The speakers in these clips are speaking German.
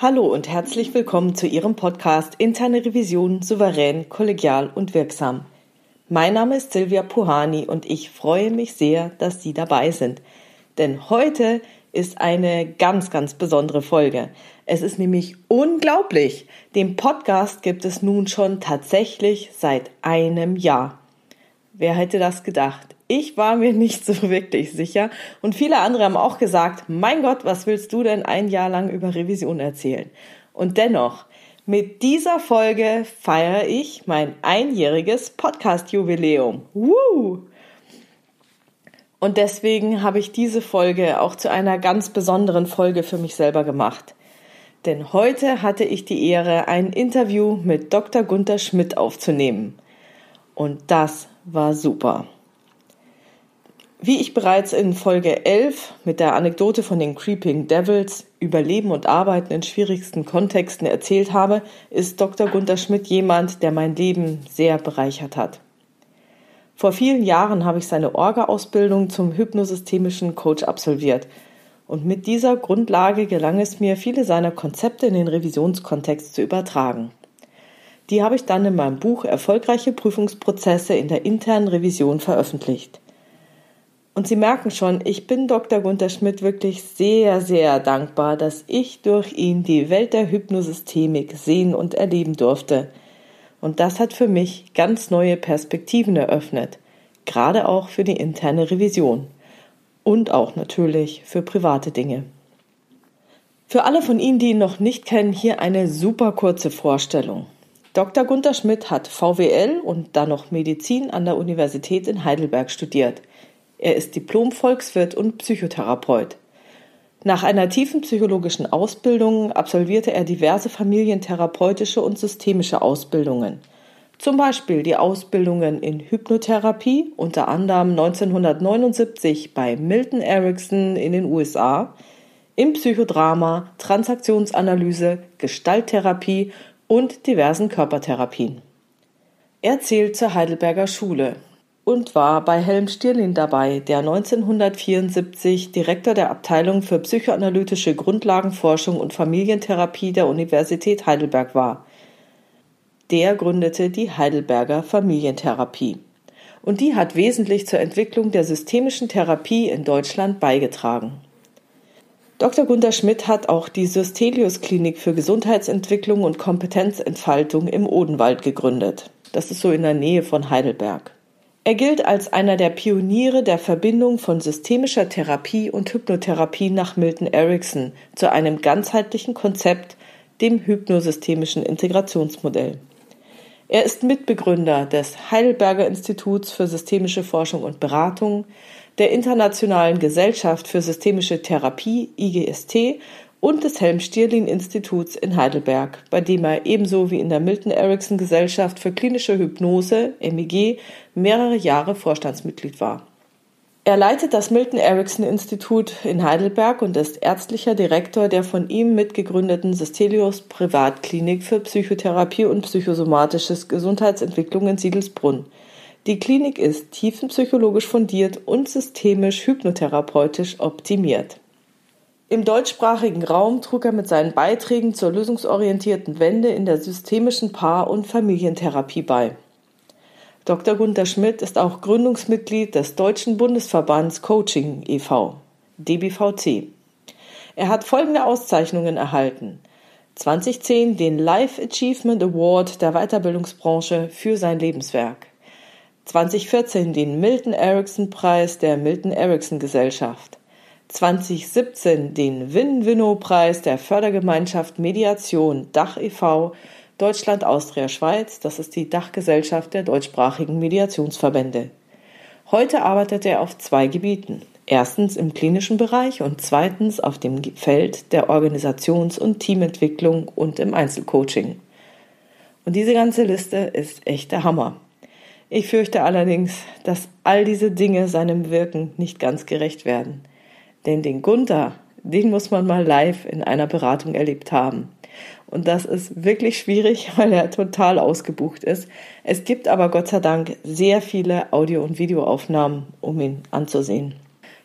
Hallo und herzlich willkommen zu Ihrem Podcast Interne Revision souverän, kollegial und wirksam. Mein Name ist Silvia Puhani und ich freue mich sehr, dass Sie dabei sind. Denn heute ist eine ganz, ganz besondere Folge. Es ist nämlich unglaublich. Den Podcast gibt es nun schon tatsächlich seit einem Jahr. Wer hätte das gedacht? Ich war mir nicht so wirklich sicher und viele andere haben auch gesagt, mein Gott, was willst du denn ein Jahr lang über Revision erzählen? Und dennoch, mit dieser Folge feiere ich mein einjähriges Podcast-Jubiläum. Woo! Und deswegen habe ich diese Folge auch zu einer ganz besonderen Folge für mich selber gemacht. Denn heute hatte ich die Ehre, ein Interview mit Dr. Gunther Schmidt aufzunehmen. Und das war super. Wie ich bereits in Folge 11 mit der Anekdote von den Creeping Devils über Leben und Arbeiten in schwierigsten Kontexten erzählt habe, ist Dr. Gunther Schmidt jemand, der mein Leben sehr bereichert hat. Vor vielen Jahren habe ich seine Orga-Ausbildung zum hypnosystemischen Coach absolviert und mit dieser Grundlage gelang es mir, viele seiner Konzepte in den Revisionskontext zu übertragen. Die habe ich dann in meinem Buch Erfolgreiche Prüfungsprozesse in der internen Revision veröffentlicht. Und Sie merken schon, ich bin Dr. Gunther Schmidt wirklich sehr, sehr dankbar, dass ich durch ihn die Welt der Hypnosystemik sehen und erleben durfte. Und das hat für mich ganz neue Perspektiven eröffnet, gerade auch für die interne Revision und auch natürlich für private Dinge. Für alle von Ihnen, die ihn noch nicht kennen, hier eine super kurze Vorstellung. Dr. Gunther Schmidt hat VWL und dann noch Medizin an der Universität in Heidelberg studiert. Er ist Diplom-Volkswirt und Psychotherapeut. Nach einer tiefen psychologischen Ausbildung absolvierte er diverse familientherapeutische und systemische Ausbildungen. Zum Beispiel die Ausbildungen in Hypnotherapie, unter anderem 1979 bei Milton Erickson in den USA, im Psychodrama, Transaktionsanalyse, Gestalttherapie und diversen Körpertherapien. Er zählt zur Heidelberger Schule, und war bei Helm Stirlin dabei, der 1974 Direktor der Abteilung für psychoanalytische Grundlagenforschung und Familientherapie der Universität Heidelberg war. Der gründete die Heidelberger Familientherapie. Und die hat wesentlich zur Entwicklung der systemischen Therapie in Deutschland beigetragen. Dr. Gunther Schmidt hat auch die Systelius Klinik für Gesundheitsentwicklung und Kompetenzentfaltung im Odenwald gegründet. Das ist so in der Nähe von Heidelberg. Er gilt als einer der Pioniere der Verbindung von systemischer Therapie und Hypnotherapie nach Milton Erickson zu einem ganzheitlichen Konzept, dem hypnosystemischen Integrationsmodell. Er ist Mitbegründer des Heidelberger Instituts für systemische Forschung und Beratung, der Internationalen Gesellschaft für systemische Therapie IGST und des Helm-Stierlin-Instituts in Heidelberg, bei dem er ebenso wie in der Milton Erickson Gesellschaft für klinische Hypnose MEG mehrere Jahre Vorstandsmitglied war. Er leitet das Milton Erickson Institut in Heidelberg und ist ärztlicher Direktor der von ihm mitgegründeten Systelius Privatklinik für Psychotherapie und psychosomatisches Gesundheitsentwicklung in Siegelsbrunn. Die Klinik ist tiefenpsychologisch fundiert und systemisch hypnotherapeutisch optimiert. Im deutschsprachigen Raum trug er mit seinen Beiträgen zur lösungsorientierten Wende in der systemischen Paar- und Familientherapie bei. Dr. Gunther Schmidt ist auch Gründungsmitglied des Deutschen Bundesverbands Coaching e.V., DBVC. Er hat folgende Auszeichnungen erhalten. 2010 den Life Achievement Award der Weiterbildungsbranche für sein Lebenswerk. 2014 den Milton Erickson Preis der Milton Erickson Gesellschaft. 2017 den Win-Winnow-Preis der Fördergemeinschaft Mediation Dach e.V. Deutschland, Austria, Schweiz. Das ist die Dachgesellschaft der deutschsprachigen Mediationsverbände. Heute arbeitet er auf zwei Gebieten. Erstens im klinischen Bereich und zweitens auf dem Feld der Organisations- und Teamentwicklung und im Einzelcoaching. Und diese ganze Liste ist echt der Hammer. Ich fürchte allerdings, dass all diese Dinge seinem Wirken nicht ganz gerecht werden. Denn den Gunther, den muss man mal live in einer Beratung erlebt haben. Und das ist wirklich schwierig, weil er total ausgebucht ist. Es gibt aber Gott sei Dank sehr viele Audio- und Videoaufnahmen, um ihn anzusehen.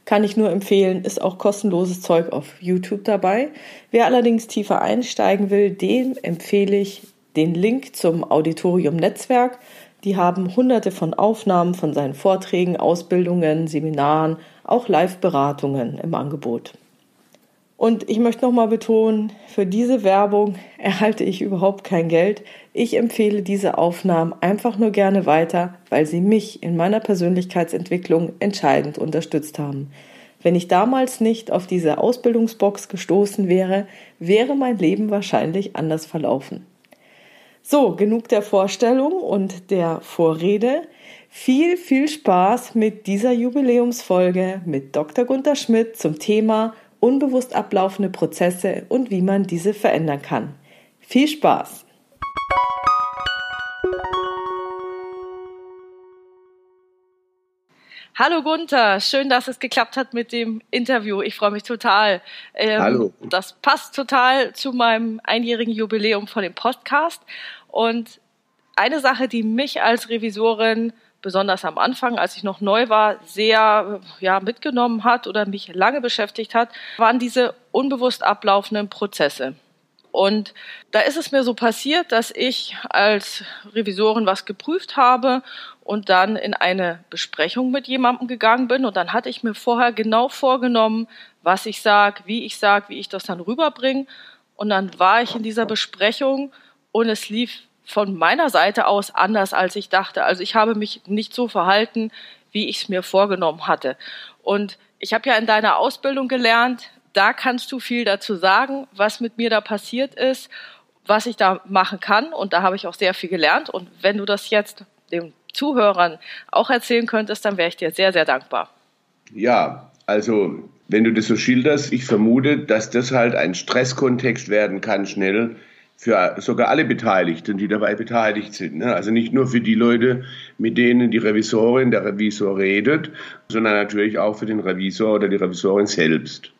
Kann ich nur empfehlen, ist auch kostenloses Zeug auf YouTube dabei. Wer allerdings tiefer einsteigen will, dem empfehle ich den Link zum Auditorium Netzwerk. Die haben hunderte von Aufnahmen von seinen Vorträgen, Ausbildungen, Seminaren, auch Live-Beratungen im Angebot. Und ich möchte nochmal betonen, für diese Werbung erhalte ich überhaupt kein Geld. Ich empfehle diese Aufnahmen einfach nur gerne weiter, weil sie mich in meiner Persönlichkeitsentwicklung entscheidend unterstützt haben. Wenn ich damals nicht auf diese Ausbildungsbox gestoßen wäre, wäre mein Leben wahrscheinlich anders verlaufen. So, genug der Vorstellung und der Vorrede. Viel, viel Spaß mit dieser Jubiläumsfolge mit Dr. Gunther Schmidt zum Thema unbewusst ablaufende Prozesse und wie man diese verändern kann. Viel Spaß! Hallo Gunther, schön, dass es geklappt hat mit dem Interview. Ich freue mich total. Ähm, Hallo. Das passt total zu meinem einjährigen Jubiläum von dem Podcast. Und eine Sache, die mich als Revisorin besonders am Anfang, als ich noch neu war, sehr ja, mitgenommen hat oder mich lange beschäftigt hat, waren diese unbewusst ablaufenden Prozesse. Und da ist es mir so passiert, dass ich als Revisorin was geprüft habe und dann in eine Besprechung mit jemandem gegangen bin. Und dann hatte ich mir vorher genau vorgenommen, was ich sage, wie ich sage, wie ich das dann rüberbringe. Und dann war ich in dieser Besprechung und es lief von meiner Seite aus anders, als ich dachte. Also ich habe mich nicht so verhalten, wie ich es mir vorgenommen hatte. Und ich habe ja in deiner Ausbildung gelernt, da kannst du viel dazu sagen, was mit mir da passiert ist, was ich da machen kann. Und da habe ich auch sehr viel gelernt. Und wenn du das jetzt den Zuhörern auch erzählen könntest, dann wäre ich dir sehr, sehr dankbar. Ja, also wenn du das so schilderst, ich vermute, dass das halt ein Stresskontext werden kann, schnell, für sogar alle Beteiligten, die dabei beteiligt sind. Ne? Also nicht nur für die Leute, mit denen die Revisorin, der Revisor redet, sondern natürlich auch für den Revisor oder die Revisorin selbst.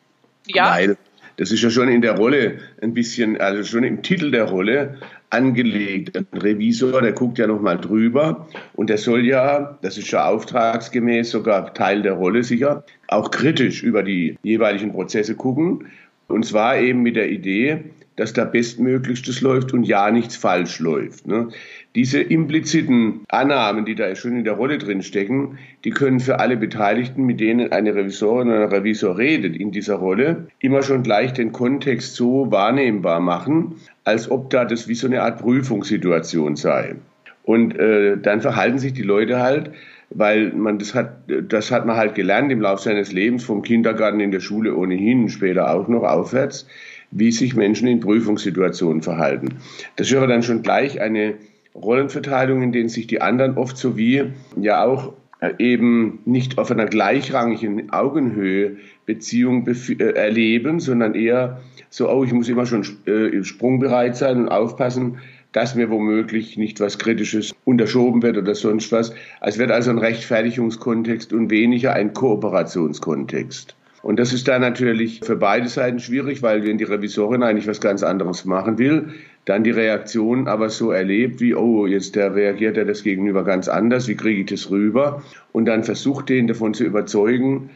Ja. Weil das ist ja schon in der Rolle ein bisschen, also schon im Titel der Rolle angelegt. Ein Revisor, der guckt ja nochmal drüber und der soll ja, das ist ja auftragsgemäß sogar Teil der Rolle sicher, auch kritisch über die jeweiligen Prozesse gucken. Und zwar eben mit der Idee, dass da bestmöglichstes läuft und ja nichts falsch läuft. Ne? Diese impliziten Annahmen, die da schon in der Rolle drin stecken, die können für alle Beteiligten, mit denen eine Revisorin oder ein Revisor redet in dieser Rolle, immer schon gleich den Kontext so wahrnehmbar machen, als ob da das wie so eine Art Prüfungssituation sei. Und äh, dann verhalten sich die Leute halt, weil man das hat, das hat man halt gelernt im Laufe seines Lebens, vom Kindergarten in der Schule ohnehin, später auch noch aufwärts wie sich Menschen in Prüfungssituationen verhalten. Das aber dann schon gleich eine Rollenverteilung, in denen sich die anderen oft so wie ja auch äh, eben nicht auf einer gleichrangigen Augenhöhe Beziehung äh, erleben, sondern eher so, oh, ich muss immer schon äh, sprungbereit sein und aufpassen, dass mir womöglich nicht was Kritisches unterschoben wird oder sonst was. Es wird also ein Rechtfertigungskontext und weniger ein Kooperationskontext. Und das ist dann natürlich für beide Seiten schwierig, weil wenn die Revisorin eigentlich was ganz anderes machen will, dann die Reaktion aber so erlebt wie, oh, jetzt der reagiert er das gegenüber ganz anders, wie kriege ich das rüber? Und dann versucht den davon zu überzeugen,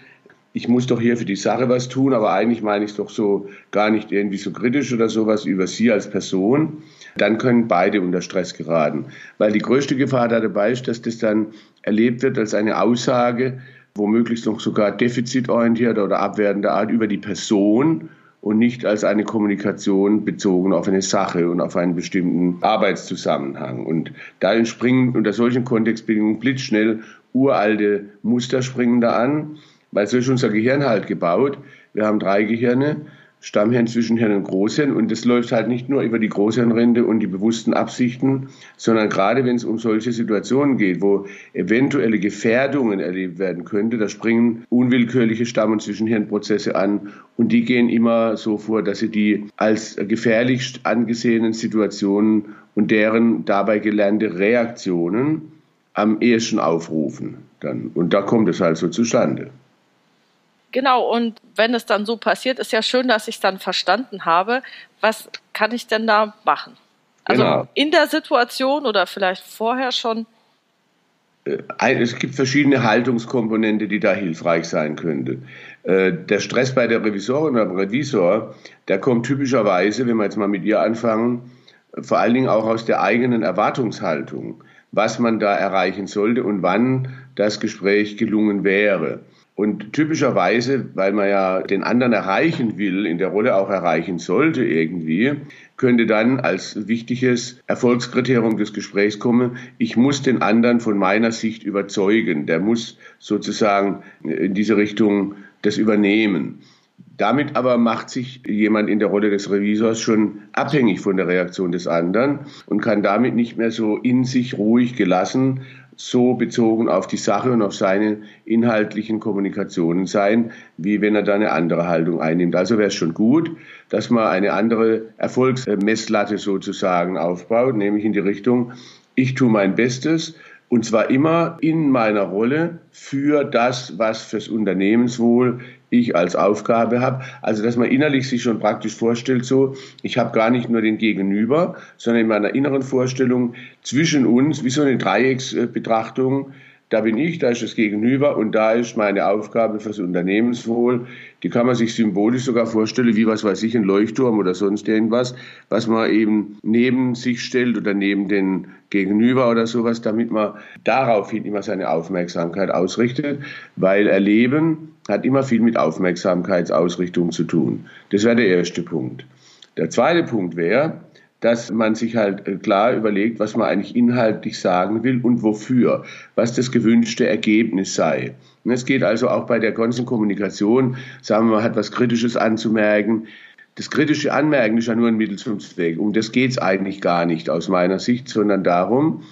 ich muss doch hier für die Sache was tun, aber eigentlich meine ich es doch so gar nicht irgendwie so kritisch oder sowas über Sie als Person, dann können beide unter Stress geraten. Weil die größte Gefahr da dabei ist, dass das dann erlebt wird als eine Aussage, womöglich noch sogar defizitorientierter oder abwertender Art über die Person und nicht als eine Kommunikation bezogen auf eine Sache und auf einen bestimmten Arbeitszusammenhang. Und da entspringen unter solchen Kontextbedingungen blitzschnell uralte Muster springen da an, weil so ist unser Gehirn halt gebaut. Wir haben drei Gehirne Stammhirn, Zwischenhirn und Großhirn. Und das läuft halt nicht nur über die Großhirnrinde und die bewussten Absichten, sondern gerade wenn es um solche Situationen geht, wo eventuelle Gefährdungen erlebt werden könnte, da springen unwillkürliche Stamm- und Zwischenhirnprozesse an. Und die gehen immer so vor, dass sie die als gefährlichst angesehenen Situationen und deren dabei gelernte Reaktionen am ehesten aufrufen. Dann. Und da kommt es halt so zustande. Genau, und wenn es dann so passiert, ist ja schön, dass ich es dann verstanden habe. Was kann ich denn da machen? Also genau. in der Situation oder vielleicht vorher schon? äh, es gibt verschiedene Haltungskomponente, die da hilfreich sein könnte. Äh, der Stress bei der Revisorin oder Revisor, der kommt typischerweise, wenn wir jetzt mal mit ihr anfangen, vor allen Dingen auch aus der eigenen Erwartungshaltung, was man da erreichen sollte und wann das Gespräch gelungen wäre. Und typischerweise, weil man ja den anderen erreichen will, in der Rolle auch erreichen sollte irgendwie, könnte dann als wichtiges Erfolgskriterium des Gesprächs kommen, ich muss den anderen von meiner Sicht überzeugen. Der muss sozusagen in diese Richtung das übernehmen. Damit aber macht sich jemand in der Rolle des Revisors schon abhängig von der Reaktion des anderen und kann damit nicht mehr so in sich ruhig gelassen so bezogen auf die Sache und auf seine inhaltlichen Kommunikationen sein, wie wenn er da eine andere Haltung einnimmt. Also wäre es schon gut, dass man eine andere Erfolgsmesslatte sozusagen aufbaut, nämlich in die Richtung, ich tue mein Bestes und zwar immer in meiner Rolle für das, was fürs Unternehmenswohl ich als Aufgabe habe. Also, dass man innerlich sich schon praktisch vorstellt, so, ich habe gar nicht nur den Gegenüber, sondern in meiner inneren Vorstellung zwischen uns, wie so eine Dreiecksbetrachtung, da bin ich, da ist das Gegenüber und da ist meine Aufgabe fürs Unternehmenswohl. Die kann man sich symbolisch sogar vorstellen, wie was weiß ich, ein Leuchtturm oder sonst irgendwas, was man eben neben sich stellt oder neben den Gegenüber oder sowas, damit man daraufhin immer seine Aufmerksamkeit ausrichtet, weil Erleben hat immer viel mit Aufmerksamkeitsausrichtung zu tun. Das wäre der erste Punkt. Der zweite Punkt wäre, dass man sich halt äh, klar überlegt, was man eigentlich inhaltlich sagen will und wofür, was das gewünschte Ergebnis sei. Und es geht also auch bei der ganzen Kommunikation, sagen wir, man hat was Kritisches anzumerken. Das kritische Anmerken ist ja nur ein Mittel zum Zweck. Um das geht es eigentlich gar nicht aus meiner Sicht, sondern darum,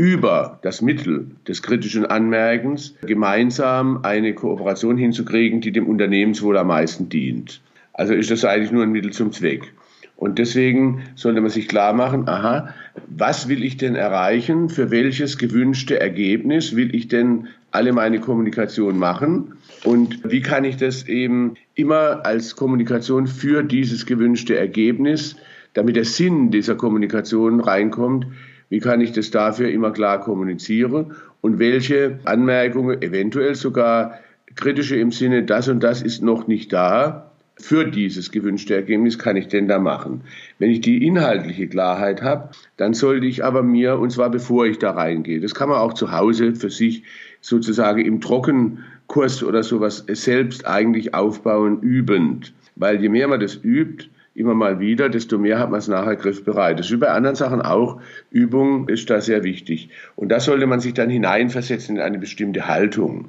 über das Mittel des kritischen Anmerkens gemeinsam eine Kooperation hinzukriegen, die dem Unternehmenswohl am meisten dient. Also ist das eigentlich nur ein Mittel zum Zweck. Und deswegen sollte man sich klar machen, aha, was will ich denn erreichen? Für welches gewünschte Ergebnis will ich denn alle meine Kommunikation machen? Und wie kann ich das eben immer als Kommunikation für dieses gewünschte Ergebnis, damit der Sinn dieser Kommunikation reinkommt, wie kann ich das dafür immer klar kommunizieren? Und welche Anmerkungen, eventuell sogar kritische im Sinne, das und das ist noch nicht da, für dieses gewünschte Ergebnis kann ich denn da machen? Wenn ich die inhaltliche Klarheit habe, dann sollte ich aber mir, und zwar bevor ich da reingehe, das kann man auch zu Hause für sich sozusagen im Trockenkurs oder sowas selbst eigentlich aufbauen, übend. Weil je mehr man das übt, immer mal wieder, desto mehr hat man es nachher griffbereit. Das ist wie bei anderen Sachen auch. Übung ist da sehr wichtig. Und da sollte man sich dann hineinversetzen in eine bestimmte Haltung.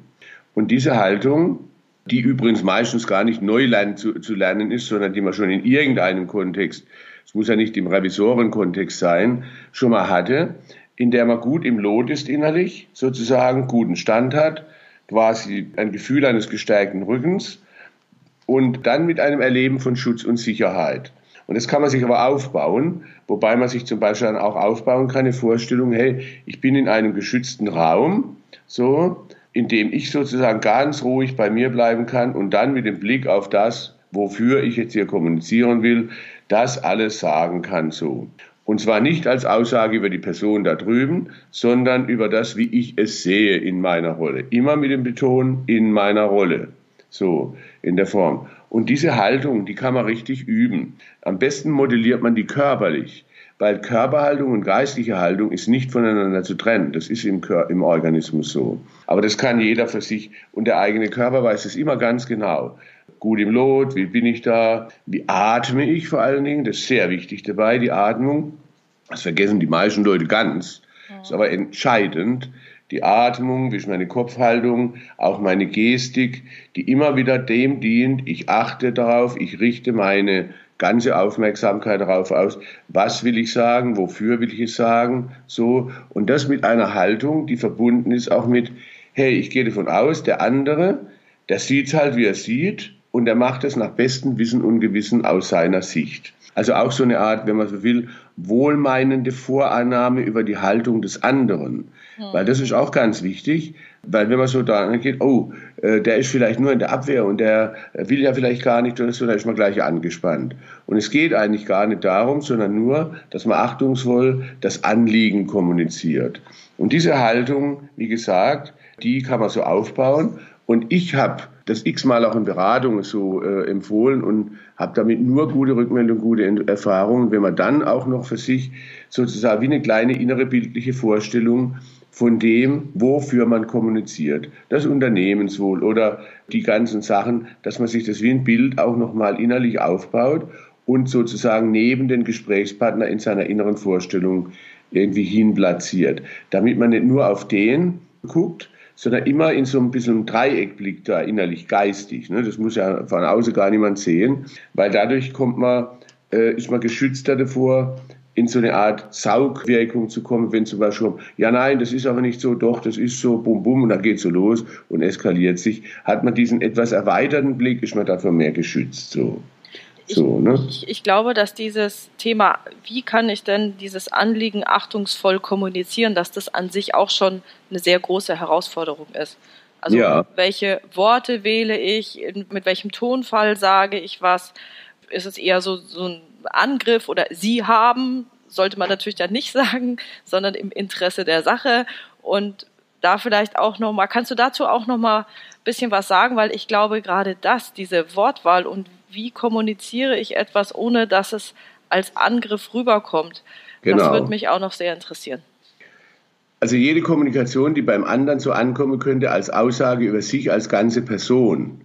Und diese Haltung, die übrigens meistens gar nicht neu lernen, zu, zu lernen ist, sondern die man schon in irgendeinem Kontext, es muss ja nicht im Revisorenkontext sein, schon mal hatte, in der man gut im Lot ist innerlich, sozusagen guten Stand hat, quasi ein Gefühl eines gestärkten Rückens und dann mit einem Erleben von Schutz und Sicherheit. Und das kann man sich aber aufbauen, wobei man sich zum Beispiel dann auch aufbauen kann, eine Vorstellung, hey, ich bin in einem geschützten Raum, so, indem ich sozusagen ganz ruhig bei mir bleiben kann und dann mit dem Blick auf das, wofür ich jetzt hier kommunizieren will, das alles sagen kann so. Und zwar nicht als Aussage über die Person da drüben, sondern über das, wie ich es sehe in meiner Rolle. Immer mit dem Beton in meiner Rolle. So, in der Form. Und diese Haltung, die kann man richtig üben. Am besten modelliert man die körperlich weil Körperhaltung und geistliche Haltung ist nicht voneinander zu trennen. Das ist im, Kör im Organismus so. Aber das kann jeder für sich und der eigene Körper weiß es immer ganz genau. Gut im Lot, wie bin ich da, wie atme ich vor allen Dingen, das ist sehr wichtig dabei, die Atmung. Das vergessen die meisten Leute ganz. Das ist aber entscheidend. Die Atmung, wie ist meine Kopfhaltung, auch meine Gestik, die immer wieder dem dient, ich achte darauf, ich richte meine ganze Aufmerksamkeit darauf aus, was will ich sagen, wofür will ich es sagen, so. Und das mit einer Haltung, die verbunden ist auch mit, hey, ich gehe davon aus, der andere, der sieht es halt, wie er sieht, und er macht es nach bestem Wissen und Gewissen aus seiner Sicht. Also auch so eine Art, wenn man so will, wohlmeinende Vorannahme über die Haltung des anderen. Mhm. Weil das ist auch ganz wichtig, Weil wenn man so da geht, oh, äh, der ist vielleicht nur in der Abwehr und der will ja vielleicht gar nicht oder so, dann ist man gleich angespannt. Und es geht eigentlich gar nicht darum, sondern nur, dass man achtungsvoll das Anliegen kommuniziert. Und diese Haltung, wie gesagt, die kann man so aufbauen. Und ich habe das x-mal auch in Beratungen so äh, empfohlen und habe damit nur gute Rückmeldungen, gute Erfahrungen. Wenn man dann auch noch für sich sozusagen wie eine kleine innere bildliche Vorstellung von dem, wofür man kommuniziert. Das Unternehmenswohl oder die ganzen Sachen, dass man sich das wie ein Bild auch nochmal innerlich aufbaut und sozusagen neben den Gesprächspartner in seiner inneren Vorstellung irgendwie hin platziert. Damit man nicht nur auf den guckt, sondern immer in so ein bisschen Dreieck blickt da innerlich geistig. Ne? Das muss ja von außen gar niemand sehen, weil dadurch kommt man, äh, ist man geschützter davor, in so eine Art Saugwirkung zu kommen, wenn zum Beispiel, ja nein, das ist aber nicht so, doch, das ist so, bum bum, und dann geht so los und eskaliert sich. Hat man diesen etwas erweiterten Blick, ist man dafür mehr geschützt. So. So, ne? ich, ich, glaube, dass dieses Thema, wie kann ich denn dieses Anliegen achtungsvoll kommunizieren, dass das an sich auch schon eine sehr große Herausforderung ist. Also ja. welche Worte wähle ich, mit welchem Tonfall sage ich was, ist es eher so, so ein Angriff oder Sie haben, sollte man natürlich dann nicht sagen, sondern im Interesse der Sache. Und da vielleicht auch nochmal, kannst du dazu auch nochmal ein bisschen was sagen, weil ich glaube, gerade das, diese Wortwahl und wie kommuniziere ich etwas, ohne dass es als Angriff rüberkommt, genau. das würde mich auch noch sehr interessieren. Also jede Kommunikation, die beim anderen so ankommen könnte als Aussage über sich als ganze Person,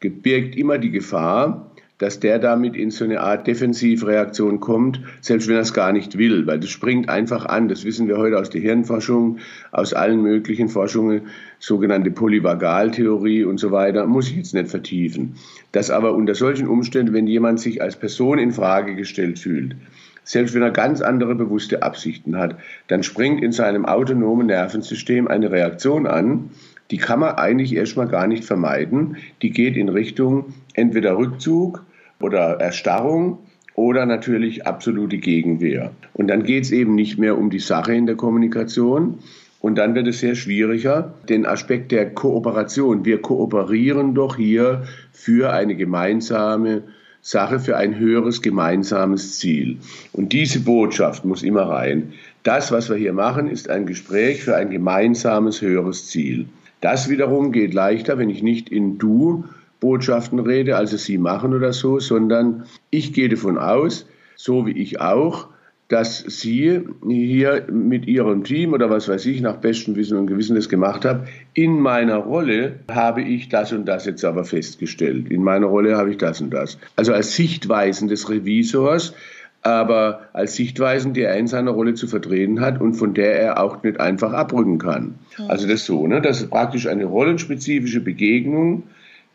birgt immer die Gefahr, dass der damit in so eine Art Defensivreaktion kommt, selbst wenn er es gar nicht will, weil das springt einfach an. Das wissen wir heute aus der Hirnforschung, aus allen möglichen Forschungen, sogenannte Polyvagaltheorie und so weiter, muss ich jetzt nicht vertiefen. Dass aber unter solchen Umständen, wenn jemand sich als Person in Frage gestellt fühlt, selbst wenn er ganz andere bewusste Absichten hat, dann springt in seinem autonomen Nervensystem eine Reaktion an, die kann man eigentlich erstmal gar nicht vermeiden. Die geht in Richtung entweder Rückzug oder Erstarrung oder natürlich absolute Gegenwehr. Und dann geht es eben nicht mehr um die Sache in der Kommunikation. Und dann wird es sehr schwieriger, den Aspekt der Kooperation. Wir kooperieren doch hier für eine gemeinsame Sache, für ein höheres gemeinsames Ziel. Und diese Botschaft muss immer rein. Das, was wir hier machen, ist ein Gespräch für ein gemeinsames höheres Ziel. Das wiederum geht leichter, wenn ich nicht in Du Botschaften rede, also Sie machen oder so, sondern ich gehe davon aus, so wie ich auch, dass Sie hier mit Ihrem Team oder was weiß ich nach bestem Wissen und Gewissen das gemacht haben. In meiner Rolle habe ich das und das jetzt aber festgestellt. In meiner Rolle habe ich das und das. Also als Sichtweisen des Revisors, aber als Sichtweisen, die er in seiner Rolle zu vertreten hat und von der er auch nicht einfach abrücken kann. Also das so, ne? Das ist praktisch eine rollenspezifische Begegnung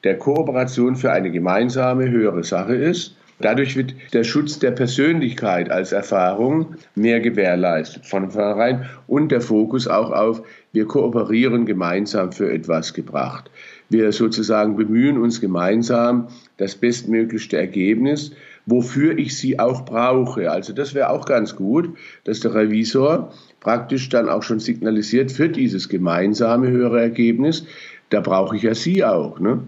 der Kooperation für eine gemeinsame höhere Sache ist. Dadurch wird der Schutz der Persönlichkeit als Erfahrung mehr gewährleistet von vornherein und der Fokus auch auf, wir kooperieren gemeinsam für etwas gebracht. Wir sozusagen bemühen uns gemeinsam das bestmöglichste Ergebnis, wofür ich sie auch brauche. Also das wäre auch ganz gut, dass der Revisor praktisch dann auch schon signalisiert für dieses gemeinsame höhere Ergebnis, da brauche ich ja Sie auch. Ne?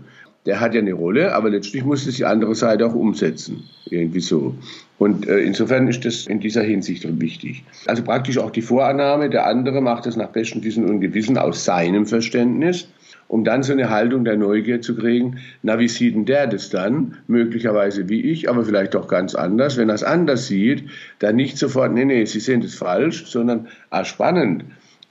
Der hat ja eine Rolle, aber letztlich muss es die andere Seite auch umsetzen. Irgendwie so. Und äh, insofern ist das in dieser Hinsicht wichtig. Also praktisch auch die Vorannahme, der andere macht das nach bestem Wissen und Gewissen aus seinem Verständnis, um dann so eine Haltung der Neugier zu kriegen, na, wie sieht denn der das dann? Möglicherweise wie ich, aber vielleicht auch ganz anders. Wenn er es anders sieht, dann nicht sofort, nee, nee, Sie sehen das falsch, sondern, ah, spannend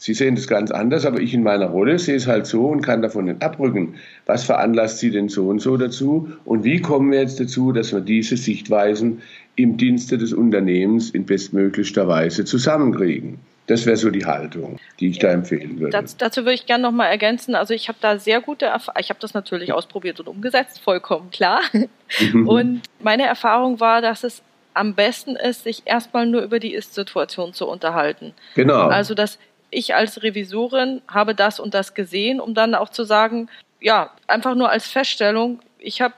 Sie sehen das ganz anders, aber ich in meiner Rolle sehe es halt so und kann davon nicht abrücken. Was veranlasst Sie denn so und so dazu? Und wie kommen wir jetzt dazu, dass wir diese Sichtweisen im Dienste des Unternehmens in bestmöglichster Weise zusammenkriegen? Das wäre so die Haltung, die ich da empfehlen würde. Das, dazu würde ich gerne noch mal ergänzen. Also ich habe da sehr gute Erfahrungen. Ich habe das natürlich ausprobiert und umgesetzt, vollkommen klar. Mhm. Und meine Erfahrung war, dass es am besten ist, sich erstmal nur über die Ist-Situation zu unterhalten. Genau. Also dass ich als Revisorin habe das und das gesehen, um dann auch zu sagen, ja, einfach nur als Feststellung, ich habe,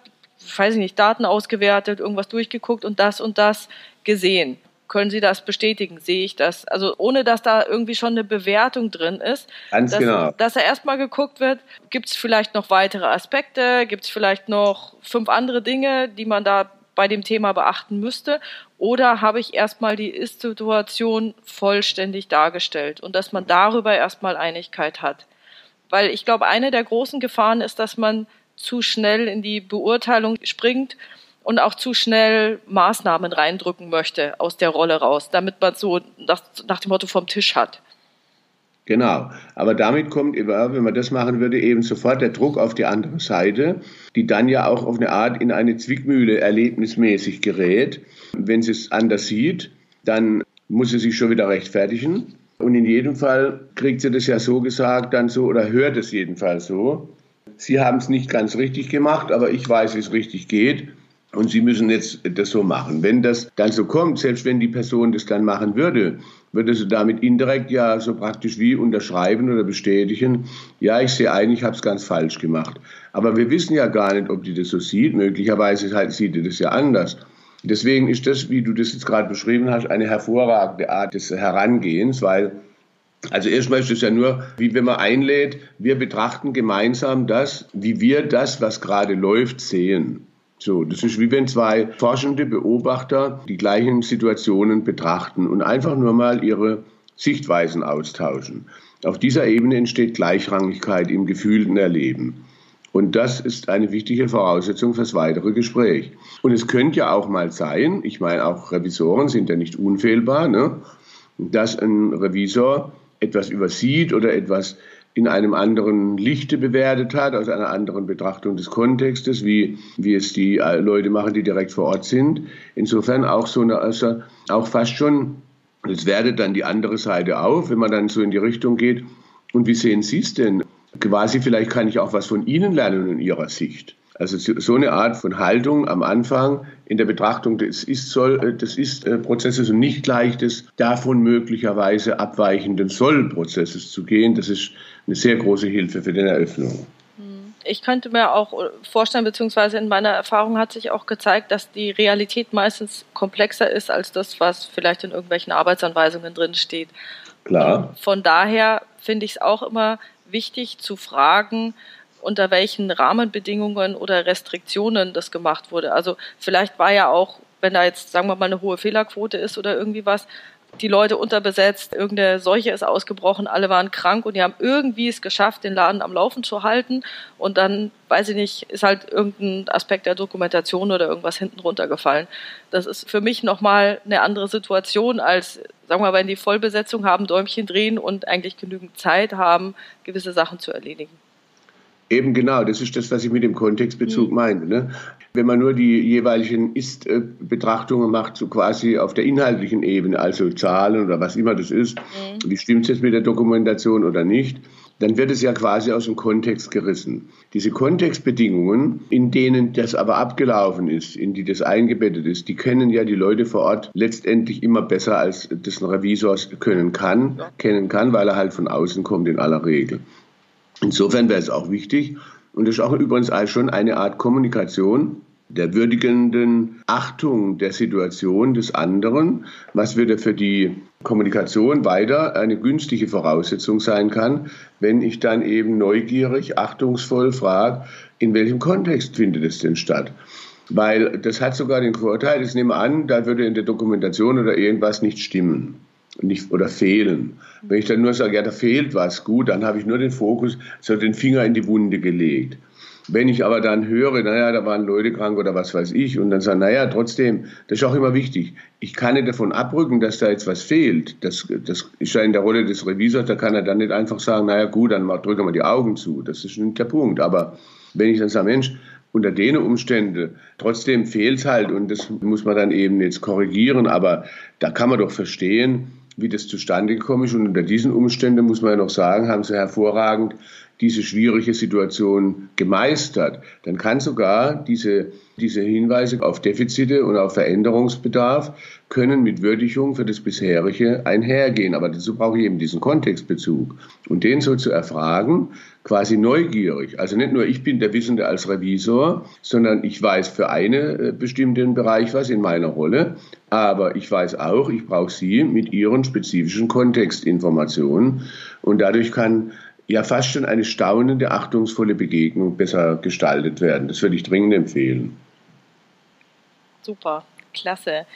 weiß ich nicht, Daten ausgewertet, irgendwas durchgeguckt und das und das gesehen. Können Sie das bestätigen? Sehe ich das? Also ohne dass da irgendwie schon eine Bewertung drin ist. Ganz dass, genau. Dass er erstmal geguckt wird, gibt es vielleicht noch weitere Aspekte, gibt es vielleicht noch fünf andere Dinge, die man da bei dem Thema beachten müsste? Oder habe ich erstmal die Ist-Situation vollständig dargestellt und dass man darüber erstmal Einigkeit hat? Weil ich glaube, eine der großen Gefahren ist, dass man zu schnell in die Beurteilung springt und auch zu schnell Maßnahmen reindrücken möchte aus der Rolle raus, damit man so nach, nach dem Motto vom Tisch hat. Genau. Aber damit kommt, wenn man das machen würde, eben sofort der Druck auf die andere Seite, die dann ja auch auf eine Art in eine Zwickmühle erlebnismäßig gerät. Wenn sie es anders sieht, dann muss sie sich schon wieder rechtfertigen. Und in jedem Fall kriegt sie das ja so gesagt, dann so, oder hört es jedenfalls so. Sie haben es nicht ganz richtig gemacht, aber ich weiß, wie es richtig geht. Und Sie müssen jetzt das so machen. Wenn das dann so kommt, selbst wenn die Person das dann machen würde, würde sie damit indirekt ja so praktisch wie unterschreiben oder bestätigen, ja, ich sehe ein, ich habe es ganz falsch gemacht. Aber wir wissen ja gar nicht, ob die das so sieht. Möglicherweise halt, sieht die das ja anders. Deswegen ist das, wie du das jetzt gerade beschrieben hast, eine hervorragende Art des Herangehens, weil also erstmal ist es ja nur, wie wenn man einlädt, wir betrachten gemeinsam das, wie wir das, was gerade läuft, sehen. So, das ist wie wenn zwei forschende Beobachter die gleichen Situationen betrachten und einfach nur mal ihre Sichtweisen austauschen. Auf dieser Ebene entsteht Gleichrangigkeit im gefühlten Erleben. Und das ist eine wichtige Voraussetzung fürs weitere Gespräch. Und es könnte ja auch mal sein, ich meine, auch Revisoren sind ja nicht unfehlbar, ne, dass ein Revisor etwas übersieht oder etwas in einem anderen Lichte bewertet hat, aus einer anderen Betrachtung des Kontextes, wie, wie es die äh, Leute machen, die direkt vor Ort sind. Insofern auch so eine, also auch fast schon, das wertet dann die andere Seite auf, wenn man dann so in die Richtung geht. Und wie sehen Sie es denn? Quasi, vielleicht kann ich auch was von Ihnen lernen in Ihrer Sicht. Also so eine Art von Haltung am Anfang in der Betrachtung des Ist-Soll, des Ist-Prozesses und nicht gleich des davon möglicherweise abweichenden Soll-Prozesses zu gehen, das ist eine sehr große Hilfe für die Eröffnung. Hm. Ich könnte mir auch vorstellen, beziehungsweise in meiner Erfahrung hat sich auch gezeigt, dass die Realität meistens komplexer ist als das, was vielleicht in irgendwelchen Arbeitsanweisungen drin steht. Klar. Und von daher finde ich es auch immer wichtig zu fragen, unter welchen Rahmenbedingungen oder Restriktionen das gemacht wurde. Also vielleicht war ja auch, wenn da jetzt, sagen wir mal, eine hohe Fehlerquote ist oder irgendwie was, die Leute unterbesetzt, irgendeine Seuche ist ausgebrochen, alle waren krank und die haben irgendwie es geschafft, den Laden am Laufen zu halten. Und dann, weiß ich nicht, ist halt irgendein Aspekt der Dokumentation oder irgendwas hinten runtergefallen. Das ist für mich nochmal eine andere Situation als, sagen wir mal, wenn die Vollbesetzung haben, Däumchen drehen und eigentlich genügend Zeit haben, gewisse Sachen zu erledigen. Eben genau, das ist das, was ich mit dem Kontextbezug mhm. meine. Ne? Wenn man nur die jeweiligen Ist-Betrachtungen macht, so quasi auf der inhaltlichen Ebene, also Zahlen oder was immer das ist, mhm. wie stimmt es jetzt mit der Dokumentation oder nicht, dann wird es ja quasi aus dem Kontext gerissen. Diese Kontextbedingungen, in denen das aber abgelaufen ist, in die das eingebettet ist, die kennen ja die Leute vor Ort letztendlich immer besser, als das ein Revisor können kann, kennen kann, weil er halt von außen kommt in aller Regel. Insofern wäre es auch wichtig, und das ist auch übrigens schon eine Art Kommunikation der würdigenden Achtung der Situation des anderen, was wieder für die Kommunikation weiter eine günstige Voraussetzung sein kann, wenn ich dann eben neugierig, achtungsvoll frage, in welchem Kontext findet es denn statt? Weil das hat sogar den Vorteil, ich nehme an, da würde in der Dokumentation oder irgendwas nicht stimmen nicht, oder fehlen. Wenn ich dann nur sage, ja, da fehlt was, gut, dann habe ich nur den Fokus, so den Finger in die Wunde gelegt. Wenn ich aber dann höre, naja, da waren Leute krank oder was weiß ich, und dann sage, naja, trotzdem, das ist auch immer wichtig. Ich kann nicht davon abrücken, dass da jetzt was fehlt. Das, das ist ja in der Rolle des Revisors, da kann er dann nicht einfach sagen, naja, gut, dann drücken wir die Augen zu. Das ist nicht der Punkt. Aber wenn ich dann sage, Mensch, unter den Umständen, trotzdem fehlt es halt und das muss man dann eben jetzt korrigieren, aber da kann man doch verstehen, wie das zustande gekommen ist. Und unter diesen Umständen muss man ja noch sagen, haben sie hervorragend diese schwierige Situation gemeistert. Dann kann sogar diese, diese Hinweise auf Defizite und auf Veränderungsbedarf können mit Würdigung für das bisherige einhergehen. Aber dazu brauche ich eben diesen Kontextbezug. Und den so zu erfragen, quasi neugierig. Also nicht nur ich bin der Wissende als Revisor, sondern ich weiß für einen äh, bestimmten Bereich was in meiner Rolle. Aber ich weiß auch, ich brauche Sie mit Ihren spezifischen Kontextinformationen. Und dadurch kann ja fast schon eine staunende, achtungsvolle Begegnung besser gestaltet werden. Das würde ich dringend empfehlen. Super, klasse.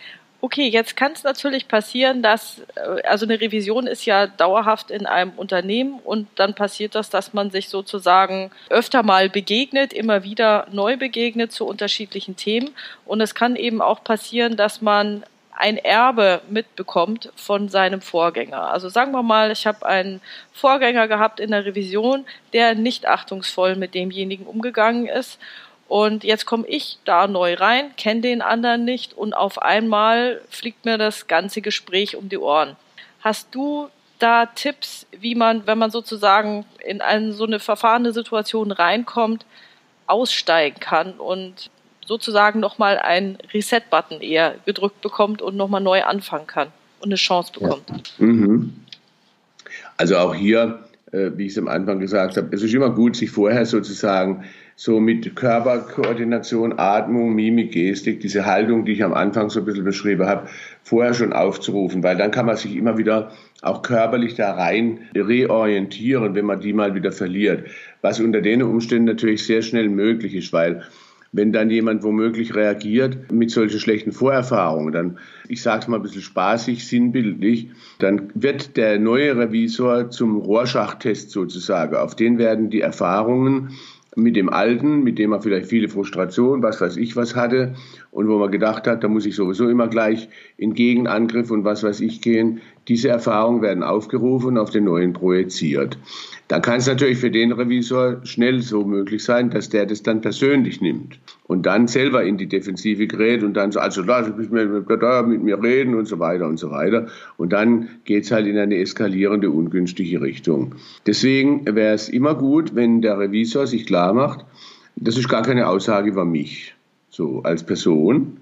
Okay, jetzt kann es natürlich passieren, dass, äh, also eine Revision ist ja dauerhaft in einem Unternehmen und dann passiert das, dass man sich sozusagen öfter mal begegnet, immer wieder neu begegnet zu unterschiedlichen Themen. Und es kann eben auch passieren, dass man ein Erbe mitbekommt von seinem Vorgänger. Also sagen wir mal, ich habe einen Vorgänger gehabt in der Revision, der nicht achtungsvoll mit demjenigen umgegangen ist. Und jetzt komme ich da neu rein, kenne den anderen nicht und auf einmal fliegt mir das ganze Gespräch um die Ohren. Hast du da Tipps, wie man, wenn man sozusagen in eine, so eine verfahrene Situation reinkommt, aussteigen kann und sozusagen nochmal einen Reset-Button eher gedrückt bekommt und nochmal neu anfangen kann und eine Chance bekommt. Ja. Mhm. Also auch hier, äh, wie ich es am Anfang gesagt habe, es ist immer gut, sich vorher sozusagen so mit Körperkoordination, Atmung, Mimik, Gestik, diese Haltung, die ich am Anfang so ein bisschen beschrieben habe, vorher schon aufzurufen, weil dann kann man sich immer wieder auch körperlich da rein reorientieren, wenn man die mal wieder verliert, was unter den Umständen natürlich sehr schnell möglich ist, weil wenn dann jemand womöglich reagiert mit solchen schlechten Vorerfahrungen, dann, ich sage es mal ein bisschen spaßig, sinnbildlich, dann wird der neue Revisor zum Rohrschachttest sozusagen. Auf den werden die Erfahrungen mit dem Alten, mit dem er vielleicht viele Frustrationen, was weiß ich was hatte und wo man gedacht hat, da muss ich sowieso immer gleich in Gegenangriff und was weiß ich gehen. Diese Erfahrungen werden aufgerufen und auf den neuen projiziert. Da kann es natürlich für den Revisor schnell so möglich sein, dass der das dann persönlich nimmt und dann selber in die Defensive gerät und dann so, also da mit mir reden und so weiter und so weiter. Und dann geht es halt in eine eskalierende, ungünstige Richtung. Deswegen wäre es immer gut, wenn der Revisor sich klar macht, das ist gar keine Aussage über mich, so als Person,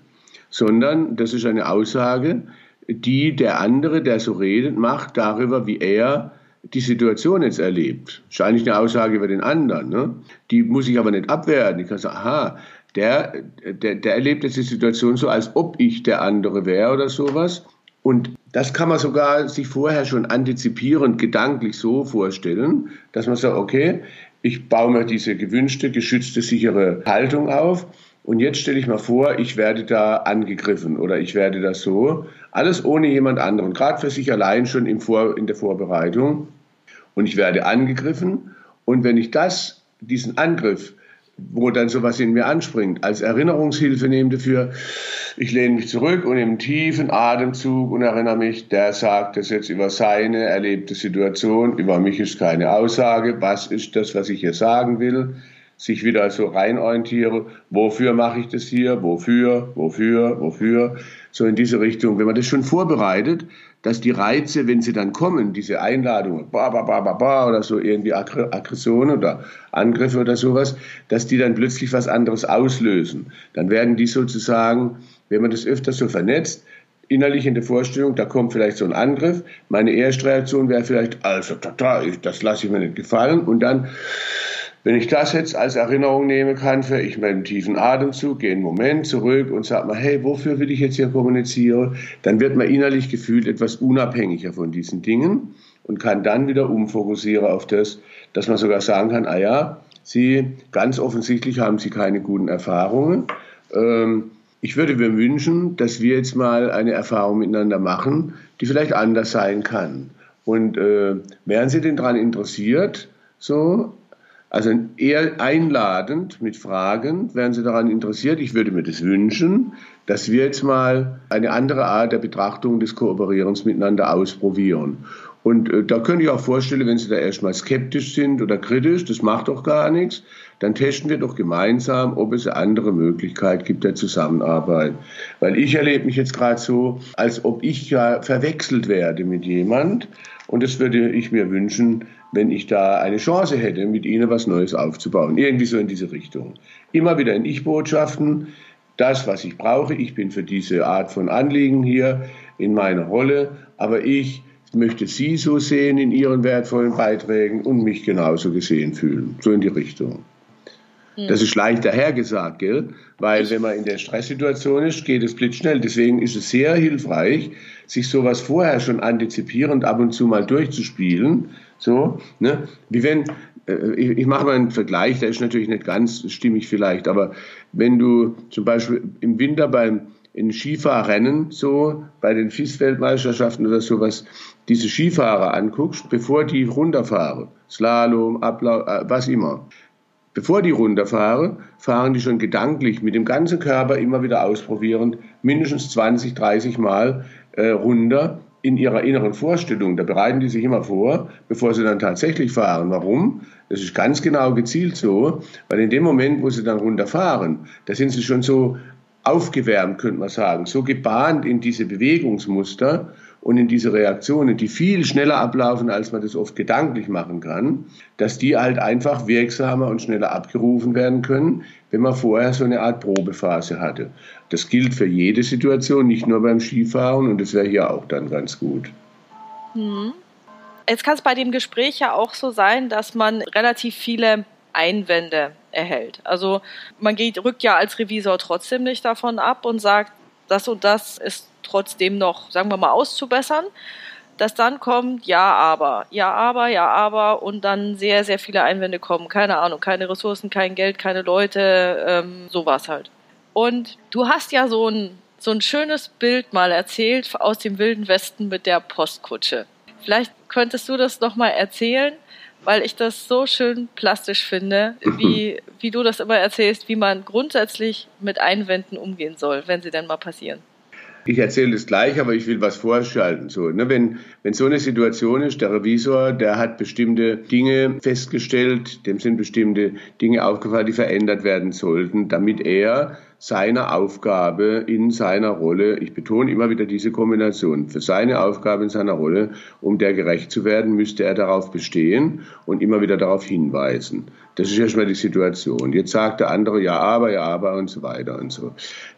sondern das ist eine Aussage, die der andere, der so redet, macht darüber, wie er die Situation jetzt erlebt. Ist eigentlich eine Aussage über den anderen. Ne? Die muss ich aber nicht abwerten. Ich kann sagen, aha, der, der, der erlebt jetzt die Situation so, als ob ich der andere wäre oder sowas. Und das kann man sogar sich vorher schon antizipierend gedanklich so vorstellen, dass man sagt, okay, ich baue mir diese gewünschte, geschützte, sichere Haltung auf. Und jetzt stelle ich mal vor, ich werde da angegriffen oder ich werde das so. Alles ohne jemand anderen, gerade für sich allein schon im Vor in der Vorbereitung. Und ich werde angegriffen. Und wenn ich das, diesen Angriff, wo dann sowas in mir anspringt, als Erinnerungshilfe nehme dafür, ich lehne mich zurück und im tiefen Atemzug und erinnere mich, der sagt das jetzt über seine erlebte Situation, über mich ist keine Aussage, was ist das, was ich hier sagen will, sich wieder so reinorientiere, wofür mache ich das hier, wofür, wofür, wofür, so in diese Richtung. Wenn man das schon vorbereitet, dass die Reize, wenn sie dann kommen, diese Einladungen, ba, ba, ba, ba, ba, oder so irgendwie Aggression oder Angriffe oder sowas, dass die dann plötzlich was anderes auslösen. Dann werden die sozusagen, wenn man das öfter so vernetzt, innerlich in der Vorstellung, da kommt vielleicht so ein Angriff. Meine erste Reaktion wäre vielleicht, also, das lasse ich mir nicht gefallen. Und dann wenn ich das jetzt als Erinnerung nehmen kann, für ich meinen tiefen Atemzug, gehe einen Moment zurück und sage mal, hey, wofür will ich jetzt hier kommunizieren? Dann wird man innerlich gefühlt etwas unabhängiger von diesen Dingen und kann dann wieder umfokussieren auf das, dass man sogar sagen kann, ah ja, Sie, ganz offensichtlich haben Sie keine guten Erfahrungen. Ähm, ich würde mir wünschen, dass wir jetzt mal eine Erfahrung miteinander machen, die vielleicht anders sein kann. Und äh, wären Sie denn daran interessiert, so also eher einladend mit Fragen, wären Sie daran interessiert. Ich würde mir das wünschen, dass wir jetzt mal eine andere Art der Betrachtung des Kooperierens miteinander ausprobieren. Und äh, da könnte ich auch vorstellen, wenn Sie da erstmal skeptisch sind oder kritisch, das macht doch gar nichts, dann testen wir doch gemeinsam, ob es eine andere Möglichkeit gibt der Zusammenarbeit. Weil ich erlebe mich jetzt gerade so, als ob ich ja verwechselt werde mit jemand. Und das würde ich mir wünschen, wenn ich da eine Chance hätte, mit ihnen was Neues aufzubauen. Irgendwie so in diese Richtung. Immer wieder in Ich-Botschaften, das, was ich brauche. Ich bin für diese Art von Anliegen hier in meiner Rolle, aber ich möchte Sie so sehen in Ihren wertvollen Beiträgen und mich genauso gesehen fühlen. So in die Richtung. Hm. Das ist leicht dahergesagt, gell? Weil wenn man in der Stresssituation ist, geht es blitzschnell. Deswegen ist es sehr hilfreich, sich sowas vorher schon antizipierend ab und zu mal durchzuspielen. So, ne? Wie wenn, äh, ich, ich mache mal einen Vergleich, der ist natürlich nicht ganz stimmig vielleicht, aber wenn du zum Beispiel im Winter beim in Skifahrrennen so bei den FIS-Weltmeisterschaften oder sowas diese Skifahrer anguckst, bevor die runterfahren, Slalom, Ablauf, äh, was immer, bevor die runterfahren, fahren die schon gedanklich mit dem ganzen Körper immer wieder ausprobierend mindestens 20, 30 Mal äh, runter in ihrer inneren Vorstellung. Da bereiten die sich immer vor, bevor sie dann tatsächlich fahren. Warum? Das ist ganz genau gezielt so, weil in dem Moment, wo sie dann runterfahren, da sind sie schon so aufgewärmt, könnte man sagen, so gebahnt in diese Bewegungsmuster und in diese Reaktionen, die viel schneller ablaufen, als man das oft gedanklich machen kann, dass die halt einfach wirksamer und schneller abgerufen werden können, wenn man vorher so eine Art Probephase hatte. Das gilt für jede Situation, nicht nur beim Skifahren und das wäre hier auch dann ganz gut. Hm. Jetzt kann es bei dem Gespräch ja auch so sein, dass man relativ viele Einwände erhält. Also man geht, rückt ja als Revisor trotzdem nicht davon ab und sagt, das und das ist trotzdem noch, sagen wir mal, auszubessern. Dass dann kommt, ja, aber, ja, aber, ja, aber und dann sehr, sehr viele Einwände kommen. Keine Ahnung, keine Ressourcen, kein Geld, keine Leute, ähm, sowas halt. Und du hast ja so ein, so ein schönes Bild mal erzählt aus dem Wilden Westen mit der Postkutsche. Vielleicht könntest du das nochmal erzählen, weil ich das so schön plastisch finde, wie, wie du das immer erzählst, wie man grundsätzlich mit Einwänden umgehen soll, wenn sie denn mal passieren. Ich erzähle das gleich, aber ich will was vorschalten. So, ne, wenn, wenn so eine Situation ist, der Revisor, der hat bestimmte Dinge festgestellt, dem sind bestimmte Dinge aufgefallen, die verändert werden sollten, damit er seiner Aufgabe in seiner Rolle, ich betone immer wieder diese Kombination, für seine Aufgabe in seiner Rolle, um der gerecht zu werden, müsste er darauf bestehen und immer wieder darauf hinweisen. Das ist erstmal die Situation. Jetzt sagt der andere, ja, aber, ja, aber und so weiter und so.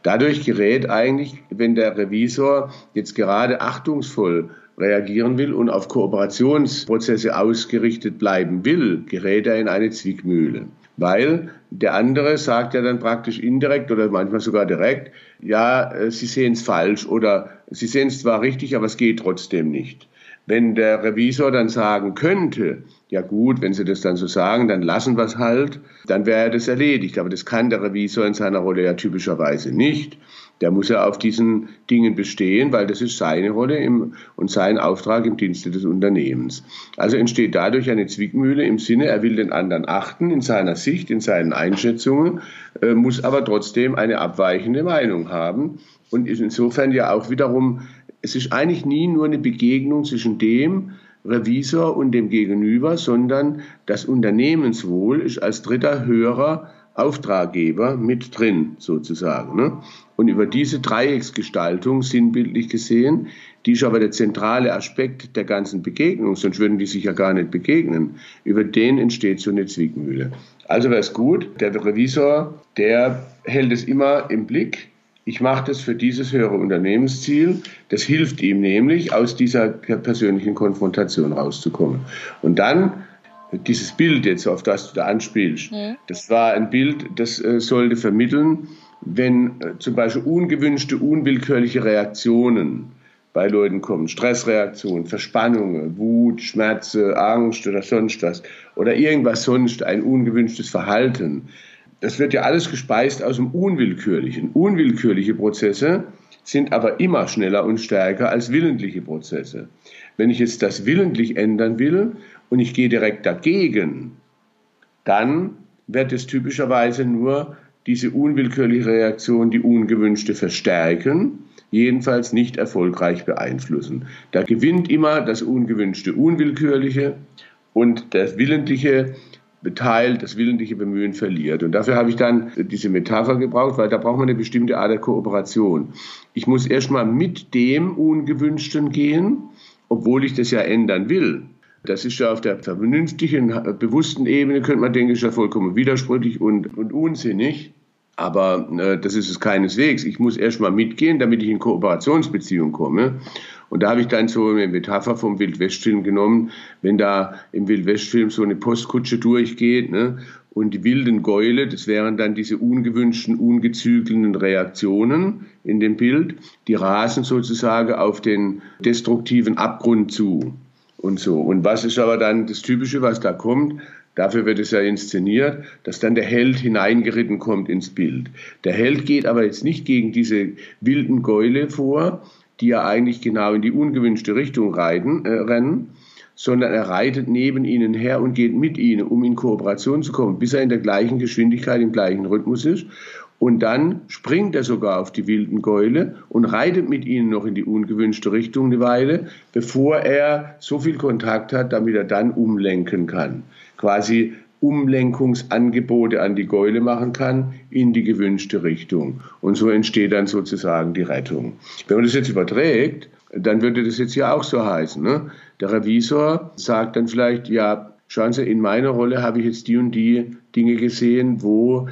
Dadurch gerät eigentlich, wenn der Revisor jetzt gerade achtungsvoll reagieren will und auf Kooperationsprozesse ausgerichtet bleiben will, gerät er in eine Zwickmühle. Weil der andere sagt ja dann praktisch indirekt oder manchmal sogar direkt, ja, äh, Sie sehen es falsch oder Sie sehen es zwar richtig, aber es geht trotzdem nicht. Wenn der Revisor dann sagen könnte, ja gut, wenn Sie das dann so sagen, dann lassen wir es halt, dann wäre das erledigt. Aber das kann der Revisor in seiner Rolle ja typischerweise nicht. Der muss ja auf diesen Dingen bestehen, weil das ist seine Rolle im, und sein Auftrag im Dienste des Unternehmens. Also entsteht dadurch eine Zwickmühle im Sinne, er will den anderen achten in seiner Sicht, in seinen Einschätzungen, äh, muss aber trotzdem eine abweichende Meinung haben und ist insofern ja auch wiederum, es ist eigentlich nie nur eine Begegnung zwischen dem, Revisor und dem Gegenüber, sondern das Unternehmenswohl ist als dritter höherer Auftraggeber mit drin, sozusagen. Ne? Und über diese Dreiecksgestaltung, sinnbildlich gesehen, die ist aber der zentrale Aspekt der ganzen Begegnung, sonst würden die sich ja gar nicht begegnen. Über den entsteht so eine Zwickmühle. Also wäre es gut, der Revisor, der hält es immer im Blick, ich mache das für dieses höhere Unternehmensziel. Das hilft ihm nämlich, aus dieser persönlichen Konfrontation rauszukommen. Und dann dieses Bild jetzt, auf das du da anspielst, mhm. das war ein Bild, das äh, sollte vermitteln, wenn äh, zum Beispiel ungewünschte, unwillkürliche Reaktionen bei Leuten kommen, Stressreaktionen, Verspannungen, Wut, Schmerze, Angst oder sonst was, oder irgendwas sonst, ein ungewünschtes Verhalten, das wird ja alles gespeist aus dem Unwillkürlichen. Unwillkürliche Prozesse sind aber immer schneller und stärker als willentliche Prozesse. Wenn ich jetzt das willentlich ändern will und ich gehe direkt dagegen, dann wird es typischerweise nur diese unwillkürliche Reaktion, die ungewünschte, verstärken, jedenfalls nicht erfolgreich beeinflussen. Da gewinnt immer das ungewünschte Unwillkürliche und das Willentliche beteiligt, das willentliche Bemühen verliert. Und dafür habe ich dann diese Metapher gebraucht, weil da braucht man eine bestimmte Art der Kooperation. Ich muss erstmal mit dem Ungewünschten gehen, obwohl ich das ja ändern will. Das ist ja auf der vernünftigen, bewussten Ebene, könnte man denken, ist ja vollkommen widersprüchlich und, und unsinnig. Aber äh, das ist es keineswegs. Ich muss erst mal mitgehen, damit ich in Kooperationsbeziehung komme. Und da habe ich dann so eine Metapher vom Wildwestfilm genommen, wenn da im Wildwestfilm so eine Postkutsche durchgeht ne, und die wilden Gäule, das wären dann diese ungewünschten, ungezügelten Reaktionen in dem Bild, die rasen sozusagen auf den destruktiven Abgrund zu und so. Und was ist aber dann das Typische, was da kommt? Dafür wird es ja inszeniert, dass dann der Held hineingeritten kommt ins Bild. Der Held geht aber jetzt nicht gegen diese wilden Gäule vor, die ja eigentlich genau in die ungewünschte Richtung reiten, äh, rennen, sondern er reitet neben ihnen her und geht mit ihnen, um in Kooperation zu kommen, bis er in der gleichen Geschwindigkeit, im gleichen Rhythmus ist. Und dann springt er sogar auf die wilden Gäule und reitet mit ihnen noch in die ungewünschte Richtung eine Weile, bevor er so viel Kontakt hat, damit er dann umlenken kann. Quasi Umlenkungsangebote an die Gäule machen kann in die gewünschte Richtung. Und so entsteht dann sozusagen die Rettung. Wenn man das jetzt überträgt, dann würde das jetzt ja auch so heißen. Ne? Der Revisor sagt dann vielleicht, ja, schauen Sie, in meiner Rolle habe ich jetzt die und die Dinge gesehen, wo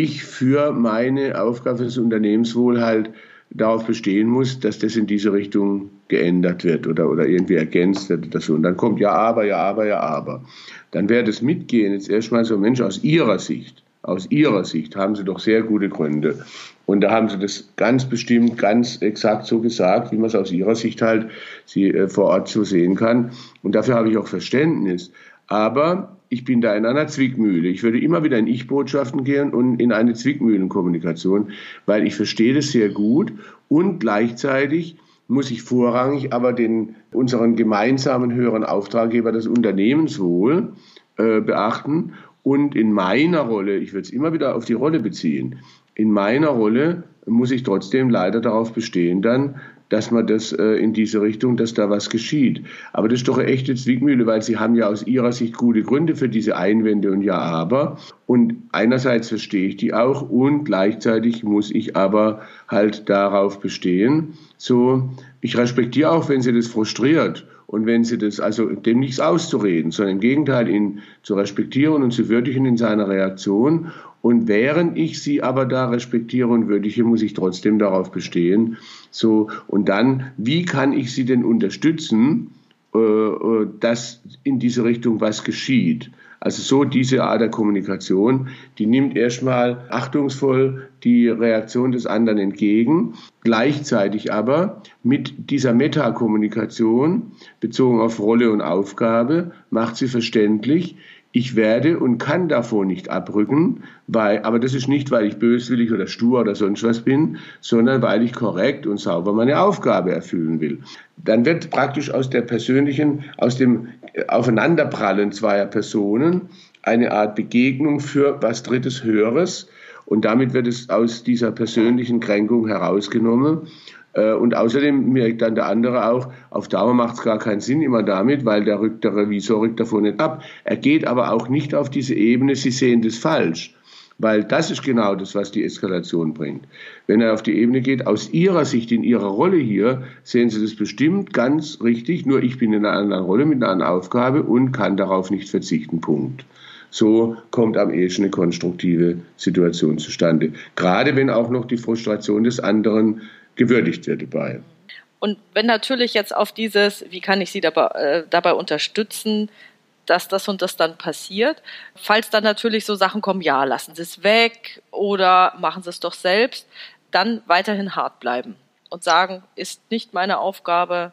ich für meine Aufgabe des Unternehmenswohl halt darauf bestehen muss, dass das in diese Richtung geändert wird oder, oder irgendwie ergänzt wird oder so. Und dann kommt ja, aber, ja, aber, ja, aber. Dann wäre das Mitgehen jetzt erstmal so, Mensch, aus Ihrer Sicht, aus Ihrer Sicht haben Sie doch sehr gute Gründe. Und da haben Sie das ganz bestimmt, ganz exakt so gesagt, wie man es aus Ihrer Sicht halt Sie, äh, vor Ort so sehen kann. Und dafür habe ich auch Verständnis. Aber ich bin da in einer Zwickmühle. Ich würde immer wieder in Ich-Botschaften gehen und in eine Zwickmühlenkommunikation, weil ich verstehe das sehr gut und gleichzeitig muss ich vorrangig aber den, unseren gemeinsamen höheren Auftraggeber, das Unternehmenswohl, äh, beachten. Und in meiner Rolle, ich würde es immer wieder auf die Rolle beziehen, in meiner Rolle muss ich trotzdem leider darauf bestehen, dann dass man das äh, in diese Richtung, dass da was geschieht. Aber das ist doch eine echte Zwickmühle, weil Sie haben ja aus Ihrer Sicht gute Gründe für diese Einwände und ja, aber. Und einerseits verstehe ich die auch und gleichzeitig muss ich aber halt darauf bestehen. So, ich respektiere auch, wenn Sie das frustriert und wenn Sie das, also dem nichts auszureden, sondern im Gegenteil ihn zu respektieren und zu würdigen in seiner Reaktion und während ich sie aber da respektiere und würdige, muss ich trotzdem darauf bestehen. So, und dann, wie kann ich sie denn unterstützen, äh, äh, dass in diese Richtung was geschieht? Also so diese Art der Kommunikation, die nimmt erstmal achtungsvoll die Reaktion des anderen entgegen, gleichzeitig aber mit dieser Metakommunikation bezogen auf Rolle und Aufgabe macht sie verständlich, ich werde und kann davor nicht abrücken, weil, aber das ist nicht, weil ich böswillig oder stur oder sonst was bin, sondern weil ich korrekt und sauber meine Aufgabe erfüllen will. Dann wird praktisch aus der persönlichen, aus dem Aufeinanderprallen zweier Personen eine Art Begegnung für was Drittes Höheres und damit wird es aus dieser persönlichen Kränkung herausgenommen äh, und außerdem merkt dann der andere auch, auf Dauer macht es gar keinen Sinn immer damit, weil der, rückt, der Revisor rückt davon nicht ab. Er geht aber auch nicht auf diese Ebene, Sie sehen das falsch. Weil das ist genau das, was die Eskalation bringt. Wenn er auf die Ebene geht, aus Ihrer Sicht, in Ihrer Rolle hier, sehen Sie das bestimmt ganz richtig, nur ich bin in einer anderen Rolle mit einer anderen Aufgabe und kann darauf nicht verzichten. Punkt. So kommt am ehesten eine konstruktive Situation zustande. Gerade wenn auch noch die Frustration des anderen gewürdigt wird dabei. Und wenn natürlich jetzt auf dieses, wie kann ich Sie dabei, äh, dabei unterstützen, dass das und das dann passiert, falls dann natürlich so Sachen kommen, ja, lassen Sie es weg oder machen Sie es doch selbst, dann weiterhin hart bleiben und sagen, ist nicht meine Aufgabe.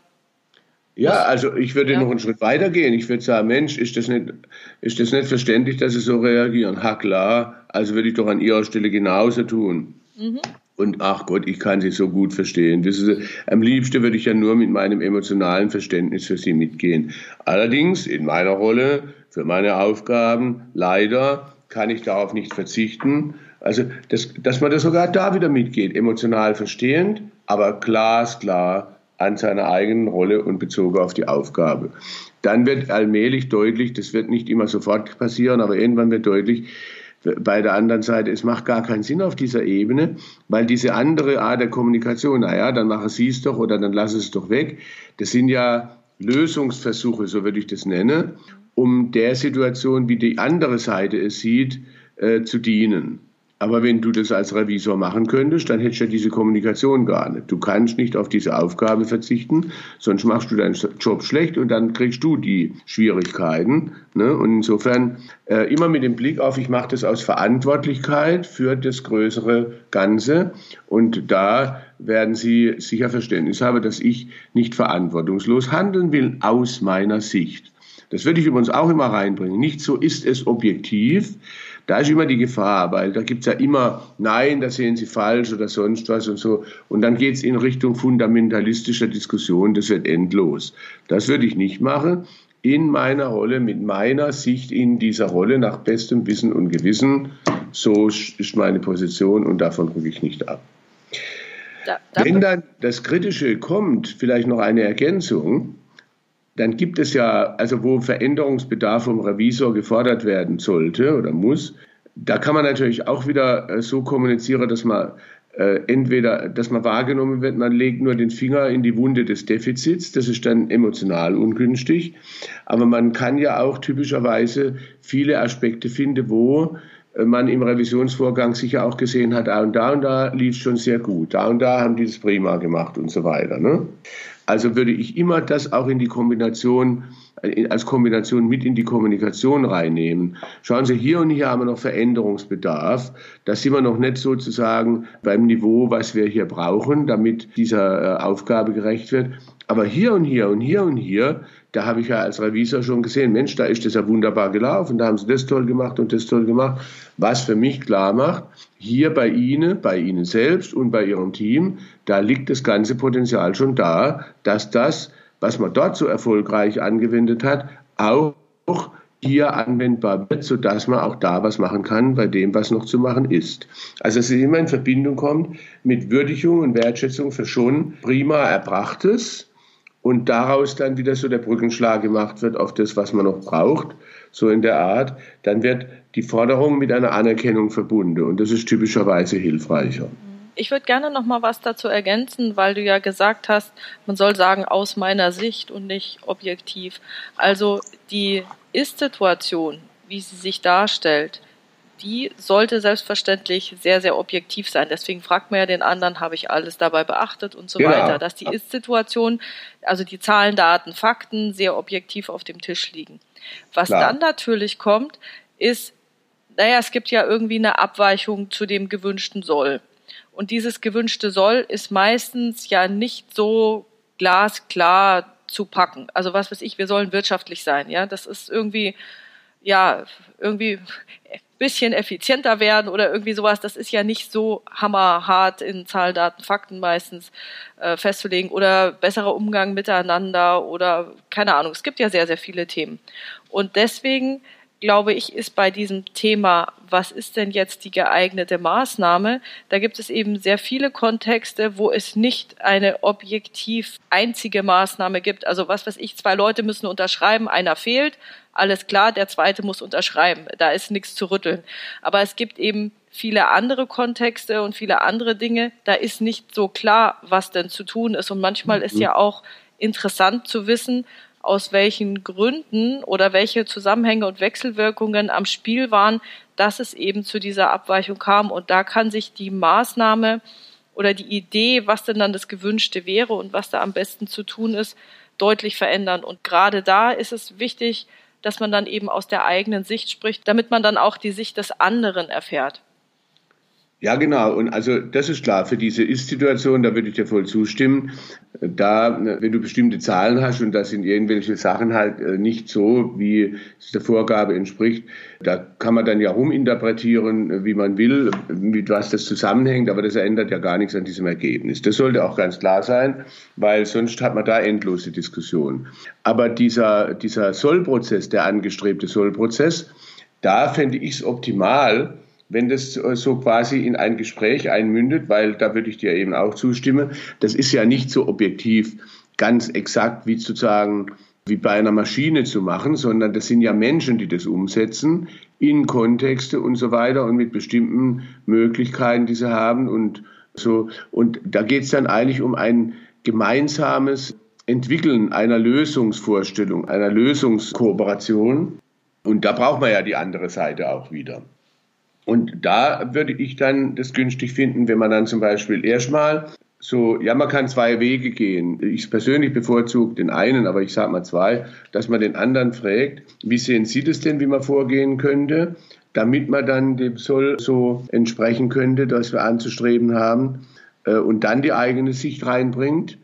Ja, also ich würde ja. noch einen Schritt weiter gehen. Ich würde sagen, Mensch, ist das nicht, ist das nicht verständlich, dass Sie so reagieren? Ha klar, also würde ich doch an Ihrer Stelle genauso tun. Mhm. Und ach Gott, ich kann sie so gut verstehen. Das ist, am liebsten würde ich ja nur mit meinem emotionalen Verständnis für sie mitgehen. Allerdings in meiner Rolle, für meine Aufgaben, leider kann ich darauf nicht verzichten. Also, dass, dass man das sogar da wieder mitgeht, emotional verstehend, aber glasklar an seiner eigenen Rolle und bezogen auf die Aufgabe. Dann wird allmählich deutlich, das wird nicht immer sofort passieren, aber irgendwann wird deutlich, bei der anderen Seite, es macht gar keinen Sinn auf dieser Ebene, weil diese andere Art der Kommunikation, naja, dann machen Sie es doch oder dann Sie es doch weg, das sind ja Lösungsversuche, so würde ich das nennen, um der Situation, wie die andere Seite es sieht, äh, zu dienen. Aber wenn du das als Revisor machen könntest, dann hättest du ja diese Kommunikation gar nicht. Du kannst nicht auf diese Aufgabe verzichten, sonst machst du deinen Job schlecht und dann kriegst du die Schwierigkeiten. Ne? Und insofern äh, immer mit dem Blick auf, ich mache das aus Verantwortlichkeit für das größere Ganze. Und da werden Sie sicher Verständnis haben, dass ich nicht verantwortungslos handeln will aus meiner Sicht. Das würde ich übrigens auch immer reinbringen. Nicht so ist es objektiv, da ist immer die Gefahr, weil da gibt es ja immer, nein, da sehen Sie falsch oder sonst was und so. Und dann geht es in Richtung fundamentalistischer Diskussion, das wird endlos. Das würde ich nicht machen. In meiner Rolle, mit meiner Sicht in dieser Rolle nach bestem Wissen und Gewissen, so ist meine Position und davon rücke ich nicht ab. Da, Wenn dann das Kritische kommt, vielleicht noch eine Ergänzung, dann gibt es ja, also wo Veränderungsbedarf vom Revisor gefordert werden sollte oder muss, da kann man natürlich auch wieder äh, so kommunizieren, dass man äh, entweder, dass man wahrgenommen wird, man legt nur den Finger in die Wunde des Defizits, das ist dann emotional ungünstig, aber man kann ja auch typischerweise viele Aspekte finden, wo man im Revisionsvorgang sicher auch gesehen hat, da und da und da lief es schon sehr gut, da und da haben die das prima gemacht und so weiter. Ne? Also würde ich immer das auch in die Kombination, äh, als Kombination mit in die Kommunikation reinnehmen. Schauen Sie, hier und hier haben wir noch Veränderungsbedarf. Da sind wir noch nicht sozusagen beim Niveau, was wir hier brauchen, damit dieser äh, Aufgabe gerecht wird. Aber hier und hier und hier und hier, da habe ich ja als Revisor schon gesehen, Mensch, da ist das ja wunderbar gelaufen, da haben sie das toll gemacht und das toll gemacht. Was für mich klar macht, hier bei Ihnen, bei Ihnen selbst und bei Ihrem Team, da liegt das ganze Potenzial schon da, dass das, was man dort so erfolgreich angewendet hat, auch hier anwendbar wird, sodass man auch da was machen kann bei dem, was noch zu machen ist. Also dass es immer in Verbindung kommt mit Würdigung und Wertschätzung für schon prima Erbrachtes, und daraus dann wieder so der Brückenschlag gemacht wird auf das, was man noch braucht, so in der Art, dann wird die Forderung mit einer Anerkennung verbunden und das ist typischerweise hilfreicher. Ich würde gerne noch mal was dazu ergänzen, weil du ja gesagt hast, man soll sagen aus meiner Sicht und nicht objektiv. Also die Ist-Situation, wie sie sich darstellt, die sollte selbstverständlich sehr, sehr objektiv sein. Deswegen fragt man ja den anderen, habe ich alles dabei beachtet und so genau. weiter, dass die Ist-Situation, also die Zahlen, Daten, Fakten sehr objektiv auf dem Tisch liegen. Was Klar. dann natürlich kommt, ist, naja, es gibt ja irgendwie eine Abweichung zu dem gewünschten Soll. Und dieses gewünschte Soll ist meistens ja nicht so glasklar zu packen. Also was weiß ich, wir sollen wirtschaftlich sein, ja. Das ist irgendwie, ja, irgendwie bisschen effizienter werden oder irgendwie sowas. Das ist ja nicht so hammerhart in Zahlen, Daten, Fakten meistens äh, festzulegen oder besserer Umgang miteinander oder keine Ahnung. Es gibt ja sehr, sehr viele Themen. Und deswegen glaube ich, ist bei diesem Thema, was ist denn jetzt die geeignete Maßnahme, da gibt es eben sehr viele Kontexte, wo es nicht eine objektiv einzige Maßnahme gibt. Also was weiß ich, zwei Leute müssen unterschreiben, einer fehlt, alles klar, der zweite muss unterschreiben. Da ist nichts zu rütteln. Aber es gibt eben viele andere Kontexte und viele andere Dinge. Da ist nicht so klar, was denn zu tun ist. Und manchmal ist mhm. ja auch interessant zu wissen, aus welchen Gründen oder welche Zusammenhänge und Wechselwirkungen am Spiel waren, dass es eben zu dieser Abweichung kam. Und da kann sich die Maßnahme oder die Idee, was denn dann das Gewünschte wäre und was da am besten zu tun ist, deutlich verändern. Und gerade da ist es wichtig, dass man dann eben aus der eigenen Sicht spricht, damit man dann auch die Sicht des anderen erfährt. Ja, genau. Und also das ist klar, für diese Ist-Situation, da würde ich dir voll zustimmen. Da, wenn du bestimmte Zahlen hast und das sind irgendwelche Sachen halt äh, nicht so, wie es der Vorgabe entspricht, da kann man dann ja ruminterpretieren, wie man will, mit was das zusammenhängt, aber das ändert ja gar nichts an diesem Ergebnis. Das sollte auch ganz klar sein, weil sonst hat man da endlose Diskussionen. Aber dieser, dieser Sollprozess, der angestrebte Sollprozess, da fände ich es optimal, wenn das so quasi in ein Gespräch einmündet, weil da würde ich dir eben auch zustimmen, das ist ja nicht so objektiv ganz exakt wie zu sagen, wie bei einer Maschine zu machen, sondern das sind ja Menschen, die das umsetzen in Kontexte und so weiter und mit bestimmten Möglichkeiten, die sie haben und so. Und da geht es dann eigentlich um ein gemeinsames Entwickeln einer Lösungsvorstellung, einer Lösungskooperation. Und da braucht man ja die andere Seite auch wieder. Und da würde ich dann das günstig finden, wenn man dann zum Beispiel erstmal so, ja, man kann zwei Wege gehen. Ich persönlich bevorzuge den einen, aber ich sage mal zwei, dass man den anderen fragt, wie sehen Sie das denn, wie man vorgehen könnte, damit man dann dem Soll so entsprechen könnte, das wir anzustreben haben, äh, und dann die eigene Sicht reinbringt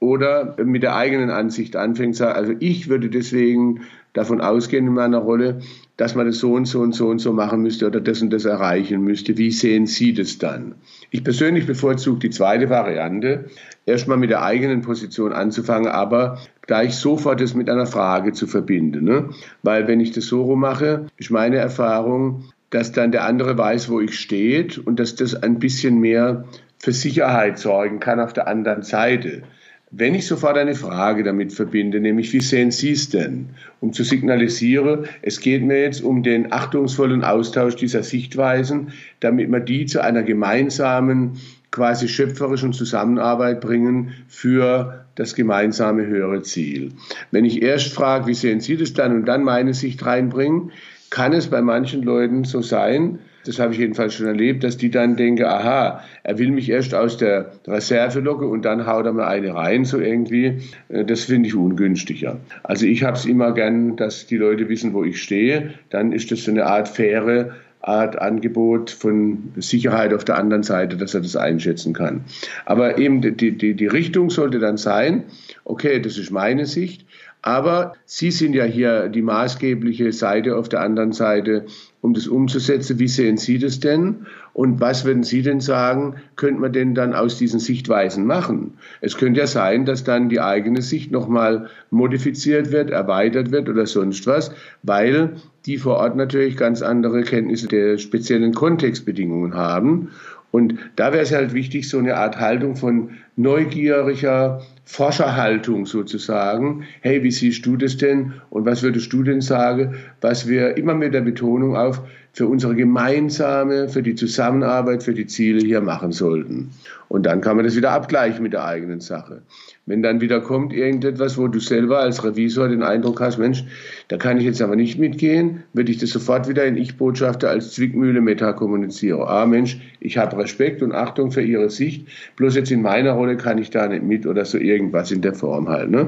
oder mit der eigenen Ansicht anfängt, also ich würde deswegen davon ausgehen in meiner Rolle, dass man das so und so und so und so machen müsste oder das und das erreichen müsste. Wie sehen Sie das dann? Ich persönlich bevorzuge die zweite Variante, erstmal mit der eigenen Position anzufangen, aber gleich sofort das mit einer Frage zu verbinden. Ne? Weil wenn ich das so rum mache, ist meine Erfahrung, dass dann der andere weiß, wo ich stehe und dass das ein bisschen mehr für Sicherheit sorgen kann auf der anderen Seite. Wenn ich sofort eine Frage damit verbinde, nämlich wie sehen Sie es denn, um zu signalisieren, es geht mir jetzt um den achtungsvollen Austausch dieser Sichtweisen, damit wir die zu einer gemeinsamen, quasi schöpferischen Zusammenarbeit bringen für das gemeinsame höhere Ziel. Wenn ich erst frage, wie sehen Sie das dann und dann meine Sicht reinbringen, kann es bei manchen Leuten so sein, das habe ich jedenfalls schon erlebt, dass die dann denken, aha, er will mich erst aus der Reserve locken und dann haut er mir eine rein, so irgendwie. Äh, das finde ich ungünstiger. Also ich habe es immer gern, dass die Leute wissen, wo ich stehe. Dann ist das so eine Art faire Art Angebot von Sicherheit auf der anderen Seite, dass er das einschätzen kann. Aber eben die, die, die Richtung sollte dann sein, okay, das ist meine Sicht, aber Sie sind ja hier die maßgebliche Seite auf der anderen Seite, um das umzusetzen. Wie sehen Sie das denn? Und was würden Sie denn sagen, könnte man denn dann aus diesen Sichtweisen machen? Es könnte ja sein, dass dann die eigene Sicht nochmal modifiziert wird, erweitert wird oder sonst was, weil die vor Ort natürlich ganz andere Kenntnisse der speziellen Kontextbedingungen haben. Und da wäre es halt wichtig, so eine Art Haltung von neugieriger Forscherhaltung sozusagen. Hey, wie siehst du das denn? Und was würdest du denn sagen, was wir immer mit der Betonung auf für unsere gemeinsame, für die Zusammenarbeit, für die Ziele hier machen sollten. Und dann kann man das wieder abgleichen mit der eigenen Sache. Wenn dann wieder kommt irgendetwas, wo du selber als Revisor den Eindruck hast, Mensch, da kann ich jetzt aber nicht mitgehen, würde ich das sofort wieder in Ich-Botschafter als Zwickmühle meta kommunizieren. Ah, Mensch, ich habe Respekt und Achtung für Ihre Sicht, bloß jetzt in meiner Rolle kann ich da nicht mit oder so irgendwas in der Form halt. Ne?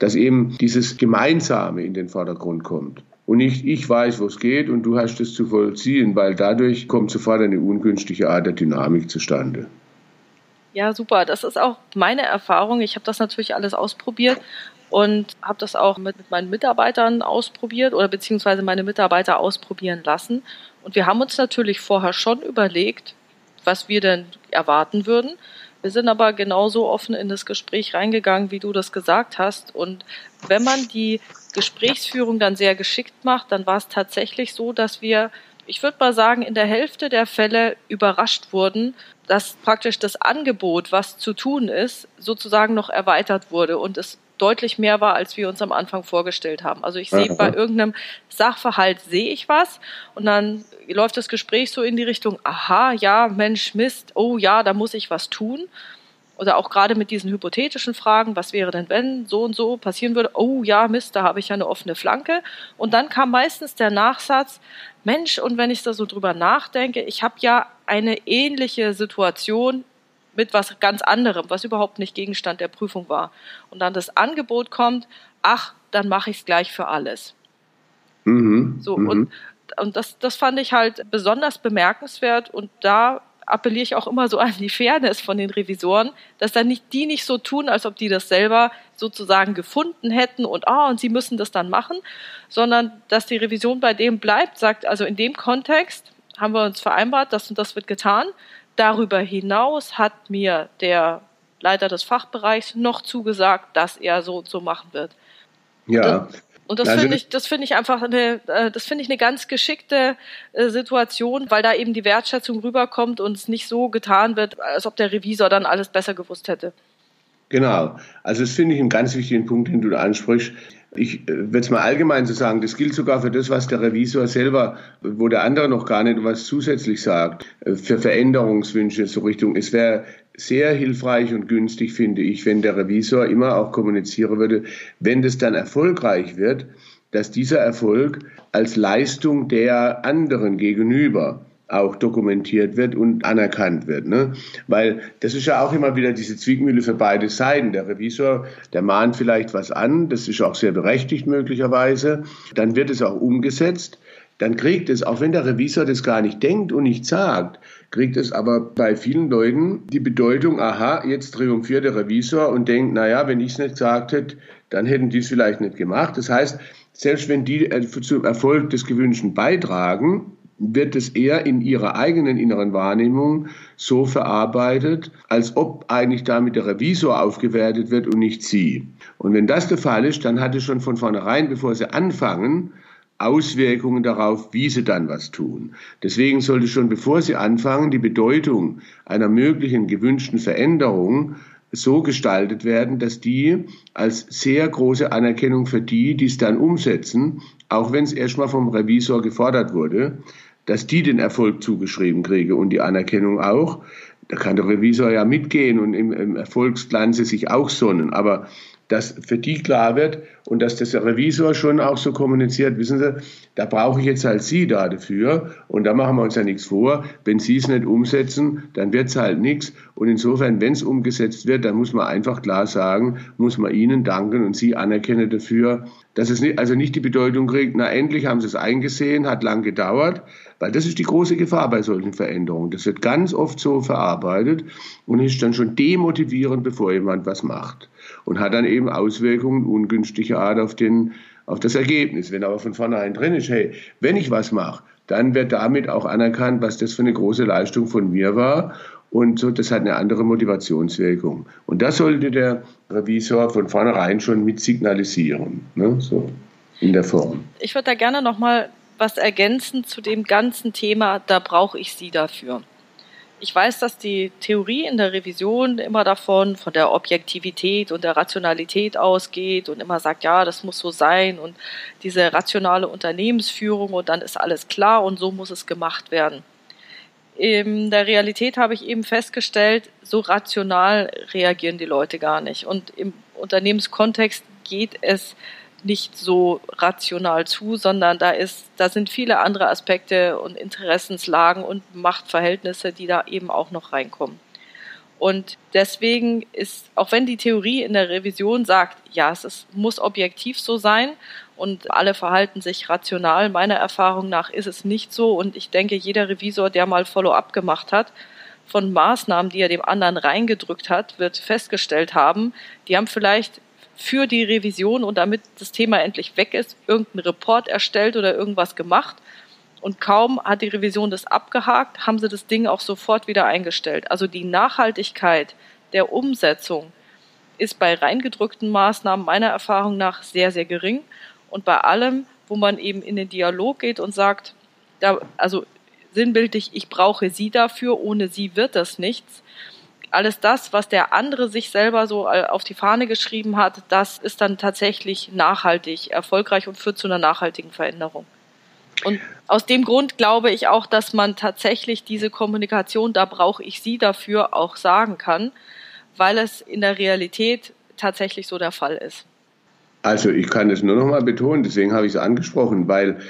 Dass eben dieses Gemeinsame in den Vordergrund kommt und nicht ich weiß, wo es geht und du hast es zu vollziehen, weil dadurch kommt sofort eine ungünstige Art der Dynamik zustande. Ja, super. Das ist auch meine Erfahrung. Ich habe das natürlich alles ausprobiert und habe das auch mit, meinen Mitarbeitern ausprobiert oder beziehungsweise meine Mitarbeiter ausprobieren lassen. Und wir haben uns natürlich vorher schon überlegt, was wir denn erwarten würden. Wir sind aber genauso offen in das Gespräch reingegangen, wie du das gesagt hast. Und wenn man die Gesprächsführung dann sehr geschickt macht, dann war es tatsächlich so, dass wir, ich würde mal sagen, in der Hälfte der Fälle überrascht wurden, dass praktisch das Angebot, was zu tun ist, sozusagen noch erweitert wurde und es deutlich mehr war, als wir uns am Anfang vorgestellt haben. Also ich sehe bei irgendeinem Sachverhalt sehe ich was und dann läuft das Gespräch so in die Richtung, aha, ja, Mensch, Mist, oh ja, da muss ich was tun. Oder auch gerade mit diesen hypothetischen Fragen, was wäre denn, wenn so und so passieren würde? Oh ja, Mist, da habe ich ja eine offene Flanke. Und dann kam meistens der Nachsatz, Mensch, und wenn ich da so drüber nachdenke, ich habe ja eine ähnliche Situation mit was ganz anderem, was überhaupt nicht Gegenstand der Prüfung war. Und dann das Angebot kommt, ach, dann mache ich es gleich für alles. Mhm. So, mhm. und, und das, das fand ich halt besonders bemerkenswert und da appelliere ich auch immer so an die Fairness von den Revisoren, dass dann nicht die nicht so tun, als ob die das selber sozusagen gefunden hätten und ah und sie müssen das dann machen, sondern dass die Revision bei dem bleibt, sagt also in dem Kontext haben wir uns vereinbart, das und das wird getan. Darüber hinaus hat mir der Leiter des Fachbereichs noch zugesagt, dass er so und so machen wird. Ja. Und das also, finde ich, das finde ich einfach eine, äh, das finde ich eine ganz geschickte äh, Situation, weil da eben die Wertschätzung rüberkommt und es nicht so getan wird, als ob der Revisor dann alles besser gewusst hätte. Genau. Also das finde ich einen ganz wichtigen Punkt, den du da ansprichst. Ich äh, würde es mal allgemein so sagen, das gilt sogar für das, was der Revisor selber, wo der andere noch gar nicht was zusätzlich sagt, äh, für Veränderungswünsche so Richtung. Es wäre sehr hilfreich und günstig, finde ich, wenn der Revisor immer auch kommunizieren würde, wenn das dann erfolgreich wird, dass dieser Erfolg als Leistung der anderen gegenüber auch dokumentiert wird und anerkannt wird. Ne? Weil das ist ja auch immer wieder diese Zwickmühle für beide Seiten. Der Revisor, der mahnt vielleicht was an, das ist auch sehr berechtigt möglicherweise. Dann wird es auch umgesetzt. Dann kriegt es, auch wenn der Revisor das gar nicht denkt und nicht sagt, kriegt es aber bei vielen Leuten die Bedeutung, aha, jetzt triumphiert der Revisor und denkt, naja, wenn ich es nicht gesagt hätte, dann hätten die es vielleicht nicht gemacht. Das heißt, selbst wenn die zum Erfolg des Gewünschten beitragen, wird es eher in ihrer eigenen inneren Wahrnehmung so verarbeitet, als ob eigentlich damit der Revisor aufgewertet wird und nicht sie. Und wenn das der Fall ist, dann hat es schon von vornherein, bevor sie anfangen, Auswirkungen darauf, wie sie dann was tun. Deswegen sollte schon bevor sie anfangen, die Bedeutung einer möglichen gewünschten Veränderung so gestaltet werden, dass die als sehr große Anerkennung für die, die es dann umsetzen, auch wenn es erstmal vom Revisor gefordert wurde, dass die den Erfolg zugeschrieben kriege und die Anerkennung auch. Da kann der Revisor ja mitgehen und im, im Erfolgsglanze sich auch sonnen. Aber dass für die klar wird und dass das der Revisor schon auch so kommuniziert, wissen Sie, da brauche ich jetzt halt Sie da dafür und da machen wir uns ja nichts vor. Wenn Sie es nicht umsetzen, dann wird es halt nichts. Und insofern, wenn es umgesetzt wird, dann muss man einfach klar sagen, muss man Ihnen danken und Sie anerkennen dafür, dass es nicht, also nicht die Bedeutung kriegt, na endlich haben Sie es eingesehen, hat lang gedauert, weil das ist die große Gefahr bei solchen Veränderungen. Das wird ganz oft so verarbeitet und ist dann schon demotivierend, bevor jemand was macht und hat dann eben Auswirkungen ungünstiger Art auf, den, auf das Ergebnis. Wenn aber von vornherein drin ist, hey, wenn ich was mache, dann wird damit auch anerkannt, was das für eine große Leistung von mir war. Und so, das hat eine andere Motivationswirkung. Und das sollte der Revisor von vornherein schon mit signalisieren, ne? so in der Form. Ich würde da gerne noch mal was ergänzen zu dem ganzen Thema. Da brauche ich Sie dafür. Ich weiß, dass die Theorie in der Revision immer davon, von der Objektivität und der Rationalität ausgeht und immer sagt, ja, das muss so sein und diese rationale Unternehmensführung und dann ist alles klar und so muss es gemacht werden. In der Realität habe ich eben festgestellt, so rational reagieren die Leute gar nicht. Und im Unternehmenskontext geht es nicht so rational zu, sondern da ist, da sind viele andere Aspekte und Interessenslagen und Machtverhältnisse, die da eben auch noch reinkommen. Und deswegen ist, auch wenn die Theorie in der Revision sagt, ja, es ist, muss objektiv so sein und alle verhalten sich rational, meiner Erfahrung nach ist es nicht so. Und ich denke, jeder Revisor, der mal Follow-up gemacht hat, von Maßnahmen, die er dem anderen reingedrückt hat, wird festgestellt haben, die haben vielleicht für die Revision und damit das Thema endlich weg ist, irgendeinen Report erstellt oder irgendwas gemacht. Und kaum hat die Revision das abgehakt, haben sie das Ding auch sofort wieder eingestellt. Also die Nachhaltigkeit der Umsetzung ist bei reingedrückten Maßnahmen meiner Erfahrung nach sehr, sehr gering. Und bei allem, wo man eben in den Dialog geht und sagt, da, also sinnbildlich, ich brauche Sie dafür, ohne Sie wird das nichts, alles das, was der andere sich selber so äh, auf die Fahne geschrieben hat, das ist dann tatsächlich nachhaltig, erfolgreich und führt zu einer nachhaltigen Veränderung. Und aus dem Grund glaube ich auch, dass man tatsächlich diese Kommunikation, da brauche ich Sie dafür, auch sagen kann, weil es in der Realität tatsächlich so der Fall ist. Also ich kann es nur noch mal betonen, deswegen habe ich es angesprochen, weil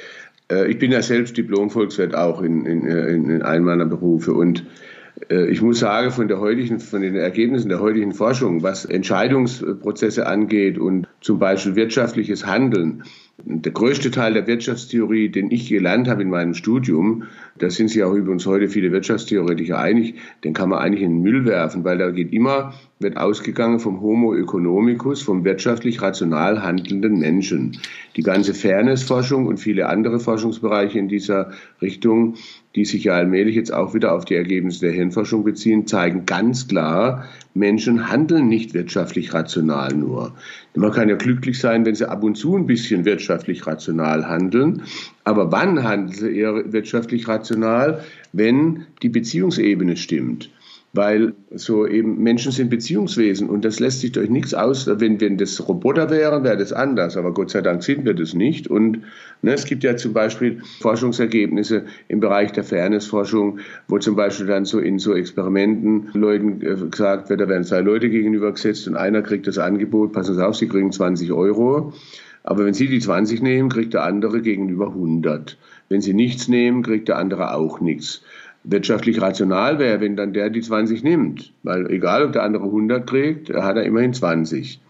äh, ich bin ja selbst Diplom-Volkswirt auch in, in, in, in einem meiner Berufe und äh, ich muss sagen, von der heutigen, von den Ergebnissen der heutigen Forschung, was Entscheidungsprozesse angeht und zum Beispiel wirtschaftliches Handeln, der größte Teil der Wirtschaftstheorie, den ich gelernt habe in meinem Studium, da sind sich auch übrigens heute viele Wirtschaftstheoretiker einig, den kann man eigentlich in den Müll werfen, weil da geht immer, wird ausgegangen vom Homo economicus, vom wirtschaftlich rational handelnden Menschen. Die ganze Fairnessforschung und viele andere Forschungsbereiche in dieser Richtung die sich ja allmählich jetzt auch wieder auf die Ergebnisse der Hirnforschung beziehen, zeigen ganz klar, Menschen handeln nicht wirtschaftlich rational nur. Man kann ja glücklich sein, wenn sie ab und zu ein bisschen wirtschaftlich rational handeln. Aber wann handeln sie eher wirtschaftlich rational? Wenn die Beziehungsebene stimmt. Weil so eben Menschen sind Beziehungswesen und das lässt sich durch nichts aus. Wenn, wenn das Roboter wären, wäre das anders, aber Gott sei Dank sind wir das nicht. Und ne, es gibt ja zum Beispiel Forschungsergebnisse im Bereich der Fairnessforschung, wo zum Beispiel dann so in so Experimenten Leuten äh, gesagt wird, da werden zwei Leute gegenübergesetzt und einer kriegt das Angebot, passen Sie auf, Sie kriegen 20 Euro. Aber wenn Sie die 20 nehmen, kriegt der andere gegenüber 100. Wenn Sie nichts nehmen, kriegt der andere auch nichts wirtschaftlich rational wäre, wenn dann der die 20 nimmt. Weil egal, ob der andere 100 kriegt, hat er immerhin 20.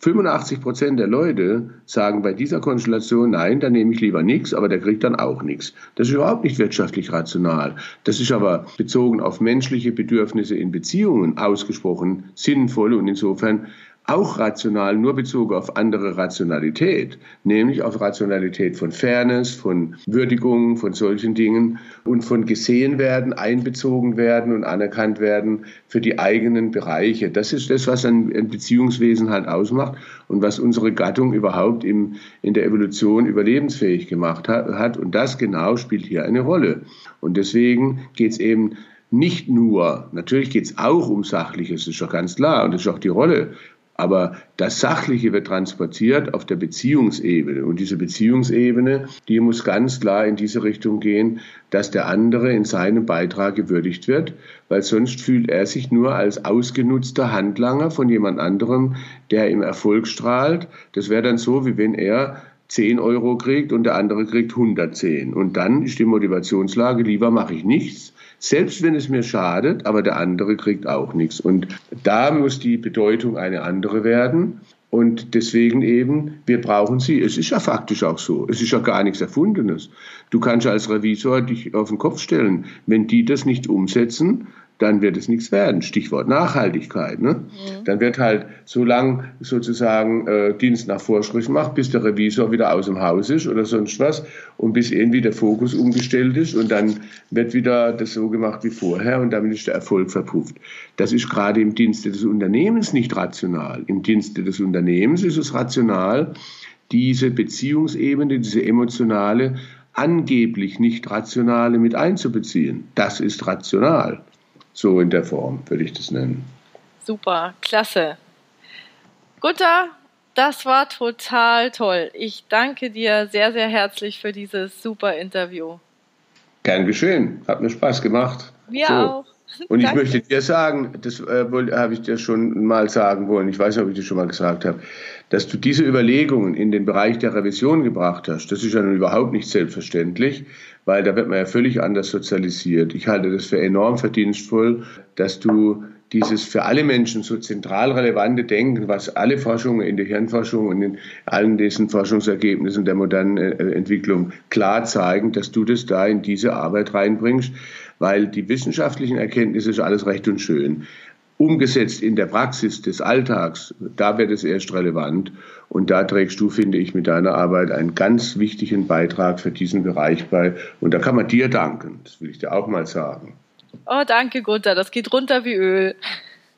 85 Prozent der Leute sagen bei dieser Konstellation, nein, dann nehme ich lieber nichts, aber der kriegt dann auch nichts. Das ist überhaupt nicht wirtschaftlich rational. Das ist aber bezogen auf menschliche Bedürfnisse in Beziehungen ausgesprochen sinnvoll und insofern auch rational, nur bezogen auf andere Rationalität, nämlich auf Rationalität von Fairness, von Würdigung, von solchen Dingen und von gesehen werden, einbezogen werden und anerkannt werden für die eigenen Bereiche. Das ist das, was ein, Beziehungswesen halt ausmacht und was unsere Gattung überhaupt im, in der Evolution überlebensfähig gemacht hat. Und das genau spielt hier eine Rolle. Und deswegen geht es eben nicht nur, natürlich geht es auch um Sachliches, ist doch ganz klar, und das ist auch die Rolle aber das Sachliche wird transportiert auf der Beziehungsebene. Und diese Beziehungsebene, die muss ganz klar in diese Richtung gehen, dass der andere in seinem Beitrag gewürdigt wird, weil sonst fühlt er sich nur als ausgenutzter Handlanger von jemand anderem, der im Erfolg strahlt. Das wäre dann so, wie wenn er 10 Euro kriegt und der andere kriegt 110. Und dann ist die Motivationslage, lieber mache ich nichts, selbst wenn es mir schadet, aber der andere kriegt auch nichts. Und da muss die Bedeutung eine andere werden. Und deswegen eben, wir brauchen sie. Es ist ja faktisch auch so. Es ist ja gar nichts Erfundenes. Du kannst als Revisor dich auf den Kopf stellen. Wenn die das nicht umsetzen, dann wird es nichts werden. Stichwort Nachhaltigkeit. Ne? Mhm. Dann wird halt so lang sozusagen äh, Dienst nach Vorschrift gemacht, bis der Revisor wieder aus dem Haus ist oder sonst was und bis irgendwie der Fokus umgestellt ist und dann wird wieder das so gemacht wie vorher und damit ist der Erfolg verpufft. Das ist gerade im Dienste des Unternehmens nicht rational. Im Dienste des Unternehmens ist es rational, diese Beziehungsebene, diese emotionale, angeblich nicht rationale mit einzubeziehen. Das ist rational. So in der Form würde ich das nennen. Super, klasse. Gunther, das war total toll. Ich danke dir sehr, sehr herzlich für dieses super Interview. Gern geschehen. Hat mir Spaß gemacht. Mir so. auch. Und ich möchte dir sagen, das äh, habe ich dir schon mal sagen wollen, ich weiß nicht, ob ich das schon mal gesagt habe, dass du diese Überlegungen in den Bereich der Revision gebracht hast, das ist ja nun überhaupt nicht selbstverständlich, weil da wird man ja völlig anders sozialisiert. Ich halte das für enorm verdienstvoll, dass du dieses für alle Menschen so zentral relevante Denken, was alle Forschungen in der Hirnforschung und in allen diesen Forschungsergebnissen der modernen äh, Entwicklung klar zeigen, dass du das da in diese Arbeit reinbringst, weil die wissenschaftlichen Erkenntnisse ist alles recht und schön umgesetzt in der Praxis des Alltags, da wird es erst relevant. Und da trägst du, finde ich, mit deiner Arbeit einen ganz wichtigen Beitrag für diesen Bereich bei. Und da kann man dir danken. Das will ich dir auch mal sagen. Oh, danke, Gunther. Das geht runter wie Öl.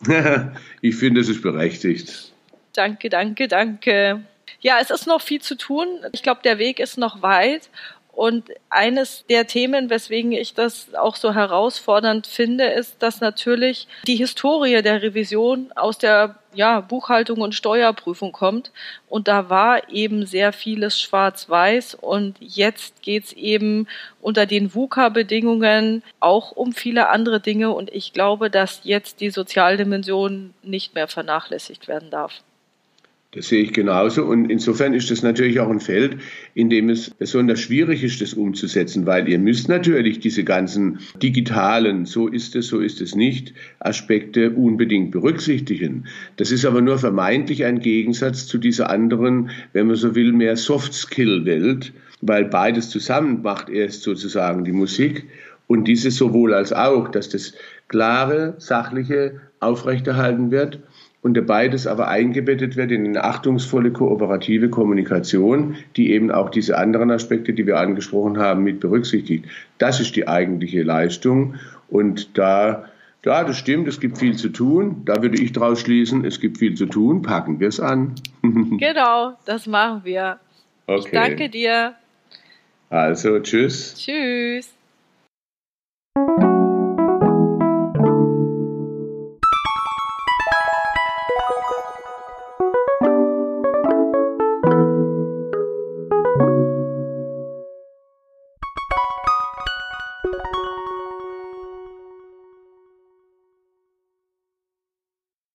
ich finde, es ist berechtigt. Danke, danke, danke. Ja, es ist noch viel zu tun. Ich glaube, der Weg ist noch weit. Und eines der Themen, weswegen ich das auch so herausfordernd finde, ist, dass natürlich die Historie der Revision aus der ja, Buchhaltung und Steuerprüfung kommt. Und da war eben sehr vieles schwarz-weiß. Und jetzt geht's eben unter den VUCA-Bedingungen auch um viele andere Dinge. Und ich glaube, dass jetzt die Sozialdimension nicht mehr vernachlässigt werden darf. Das sehe ich genauso. Und insofern ist das natürlich auch ein Feld, in dem es besonders schwierig ist, das umzusetzen, weil ihr müsst natürlich diese ganzen digitalen, so ist es, so ist es nicht, Aspekte unbedingt berücksichtigen. Das ist aber nur vermeintlich ein Gegensatz zu dieser anderen, wenn man so will, mehr Soft-Skill-Welt, weil beides zusammen macht erst sozusagen die Musik. Und dieses sowohl als auch, dass das klare, sachliche aufrechterhalten wird und beides aber eingebettet wird in eine achtungsvolle kooperative Kommunikation, die eben auch diese anderen Aspekte, die wir angesprochen haben, mit berücksichtigt. Das ist die eigentliche Leistung und da ja, das stimmt, es gibt viel zu tun. Da würde ich draus schließen, es gibt viel zu tun. Packen wir es an. genau, das machen wir. Okay. Ich danke dir. Also, tschüss. Tschüss.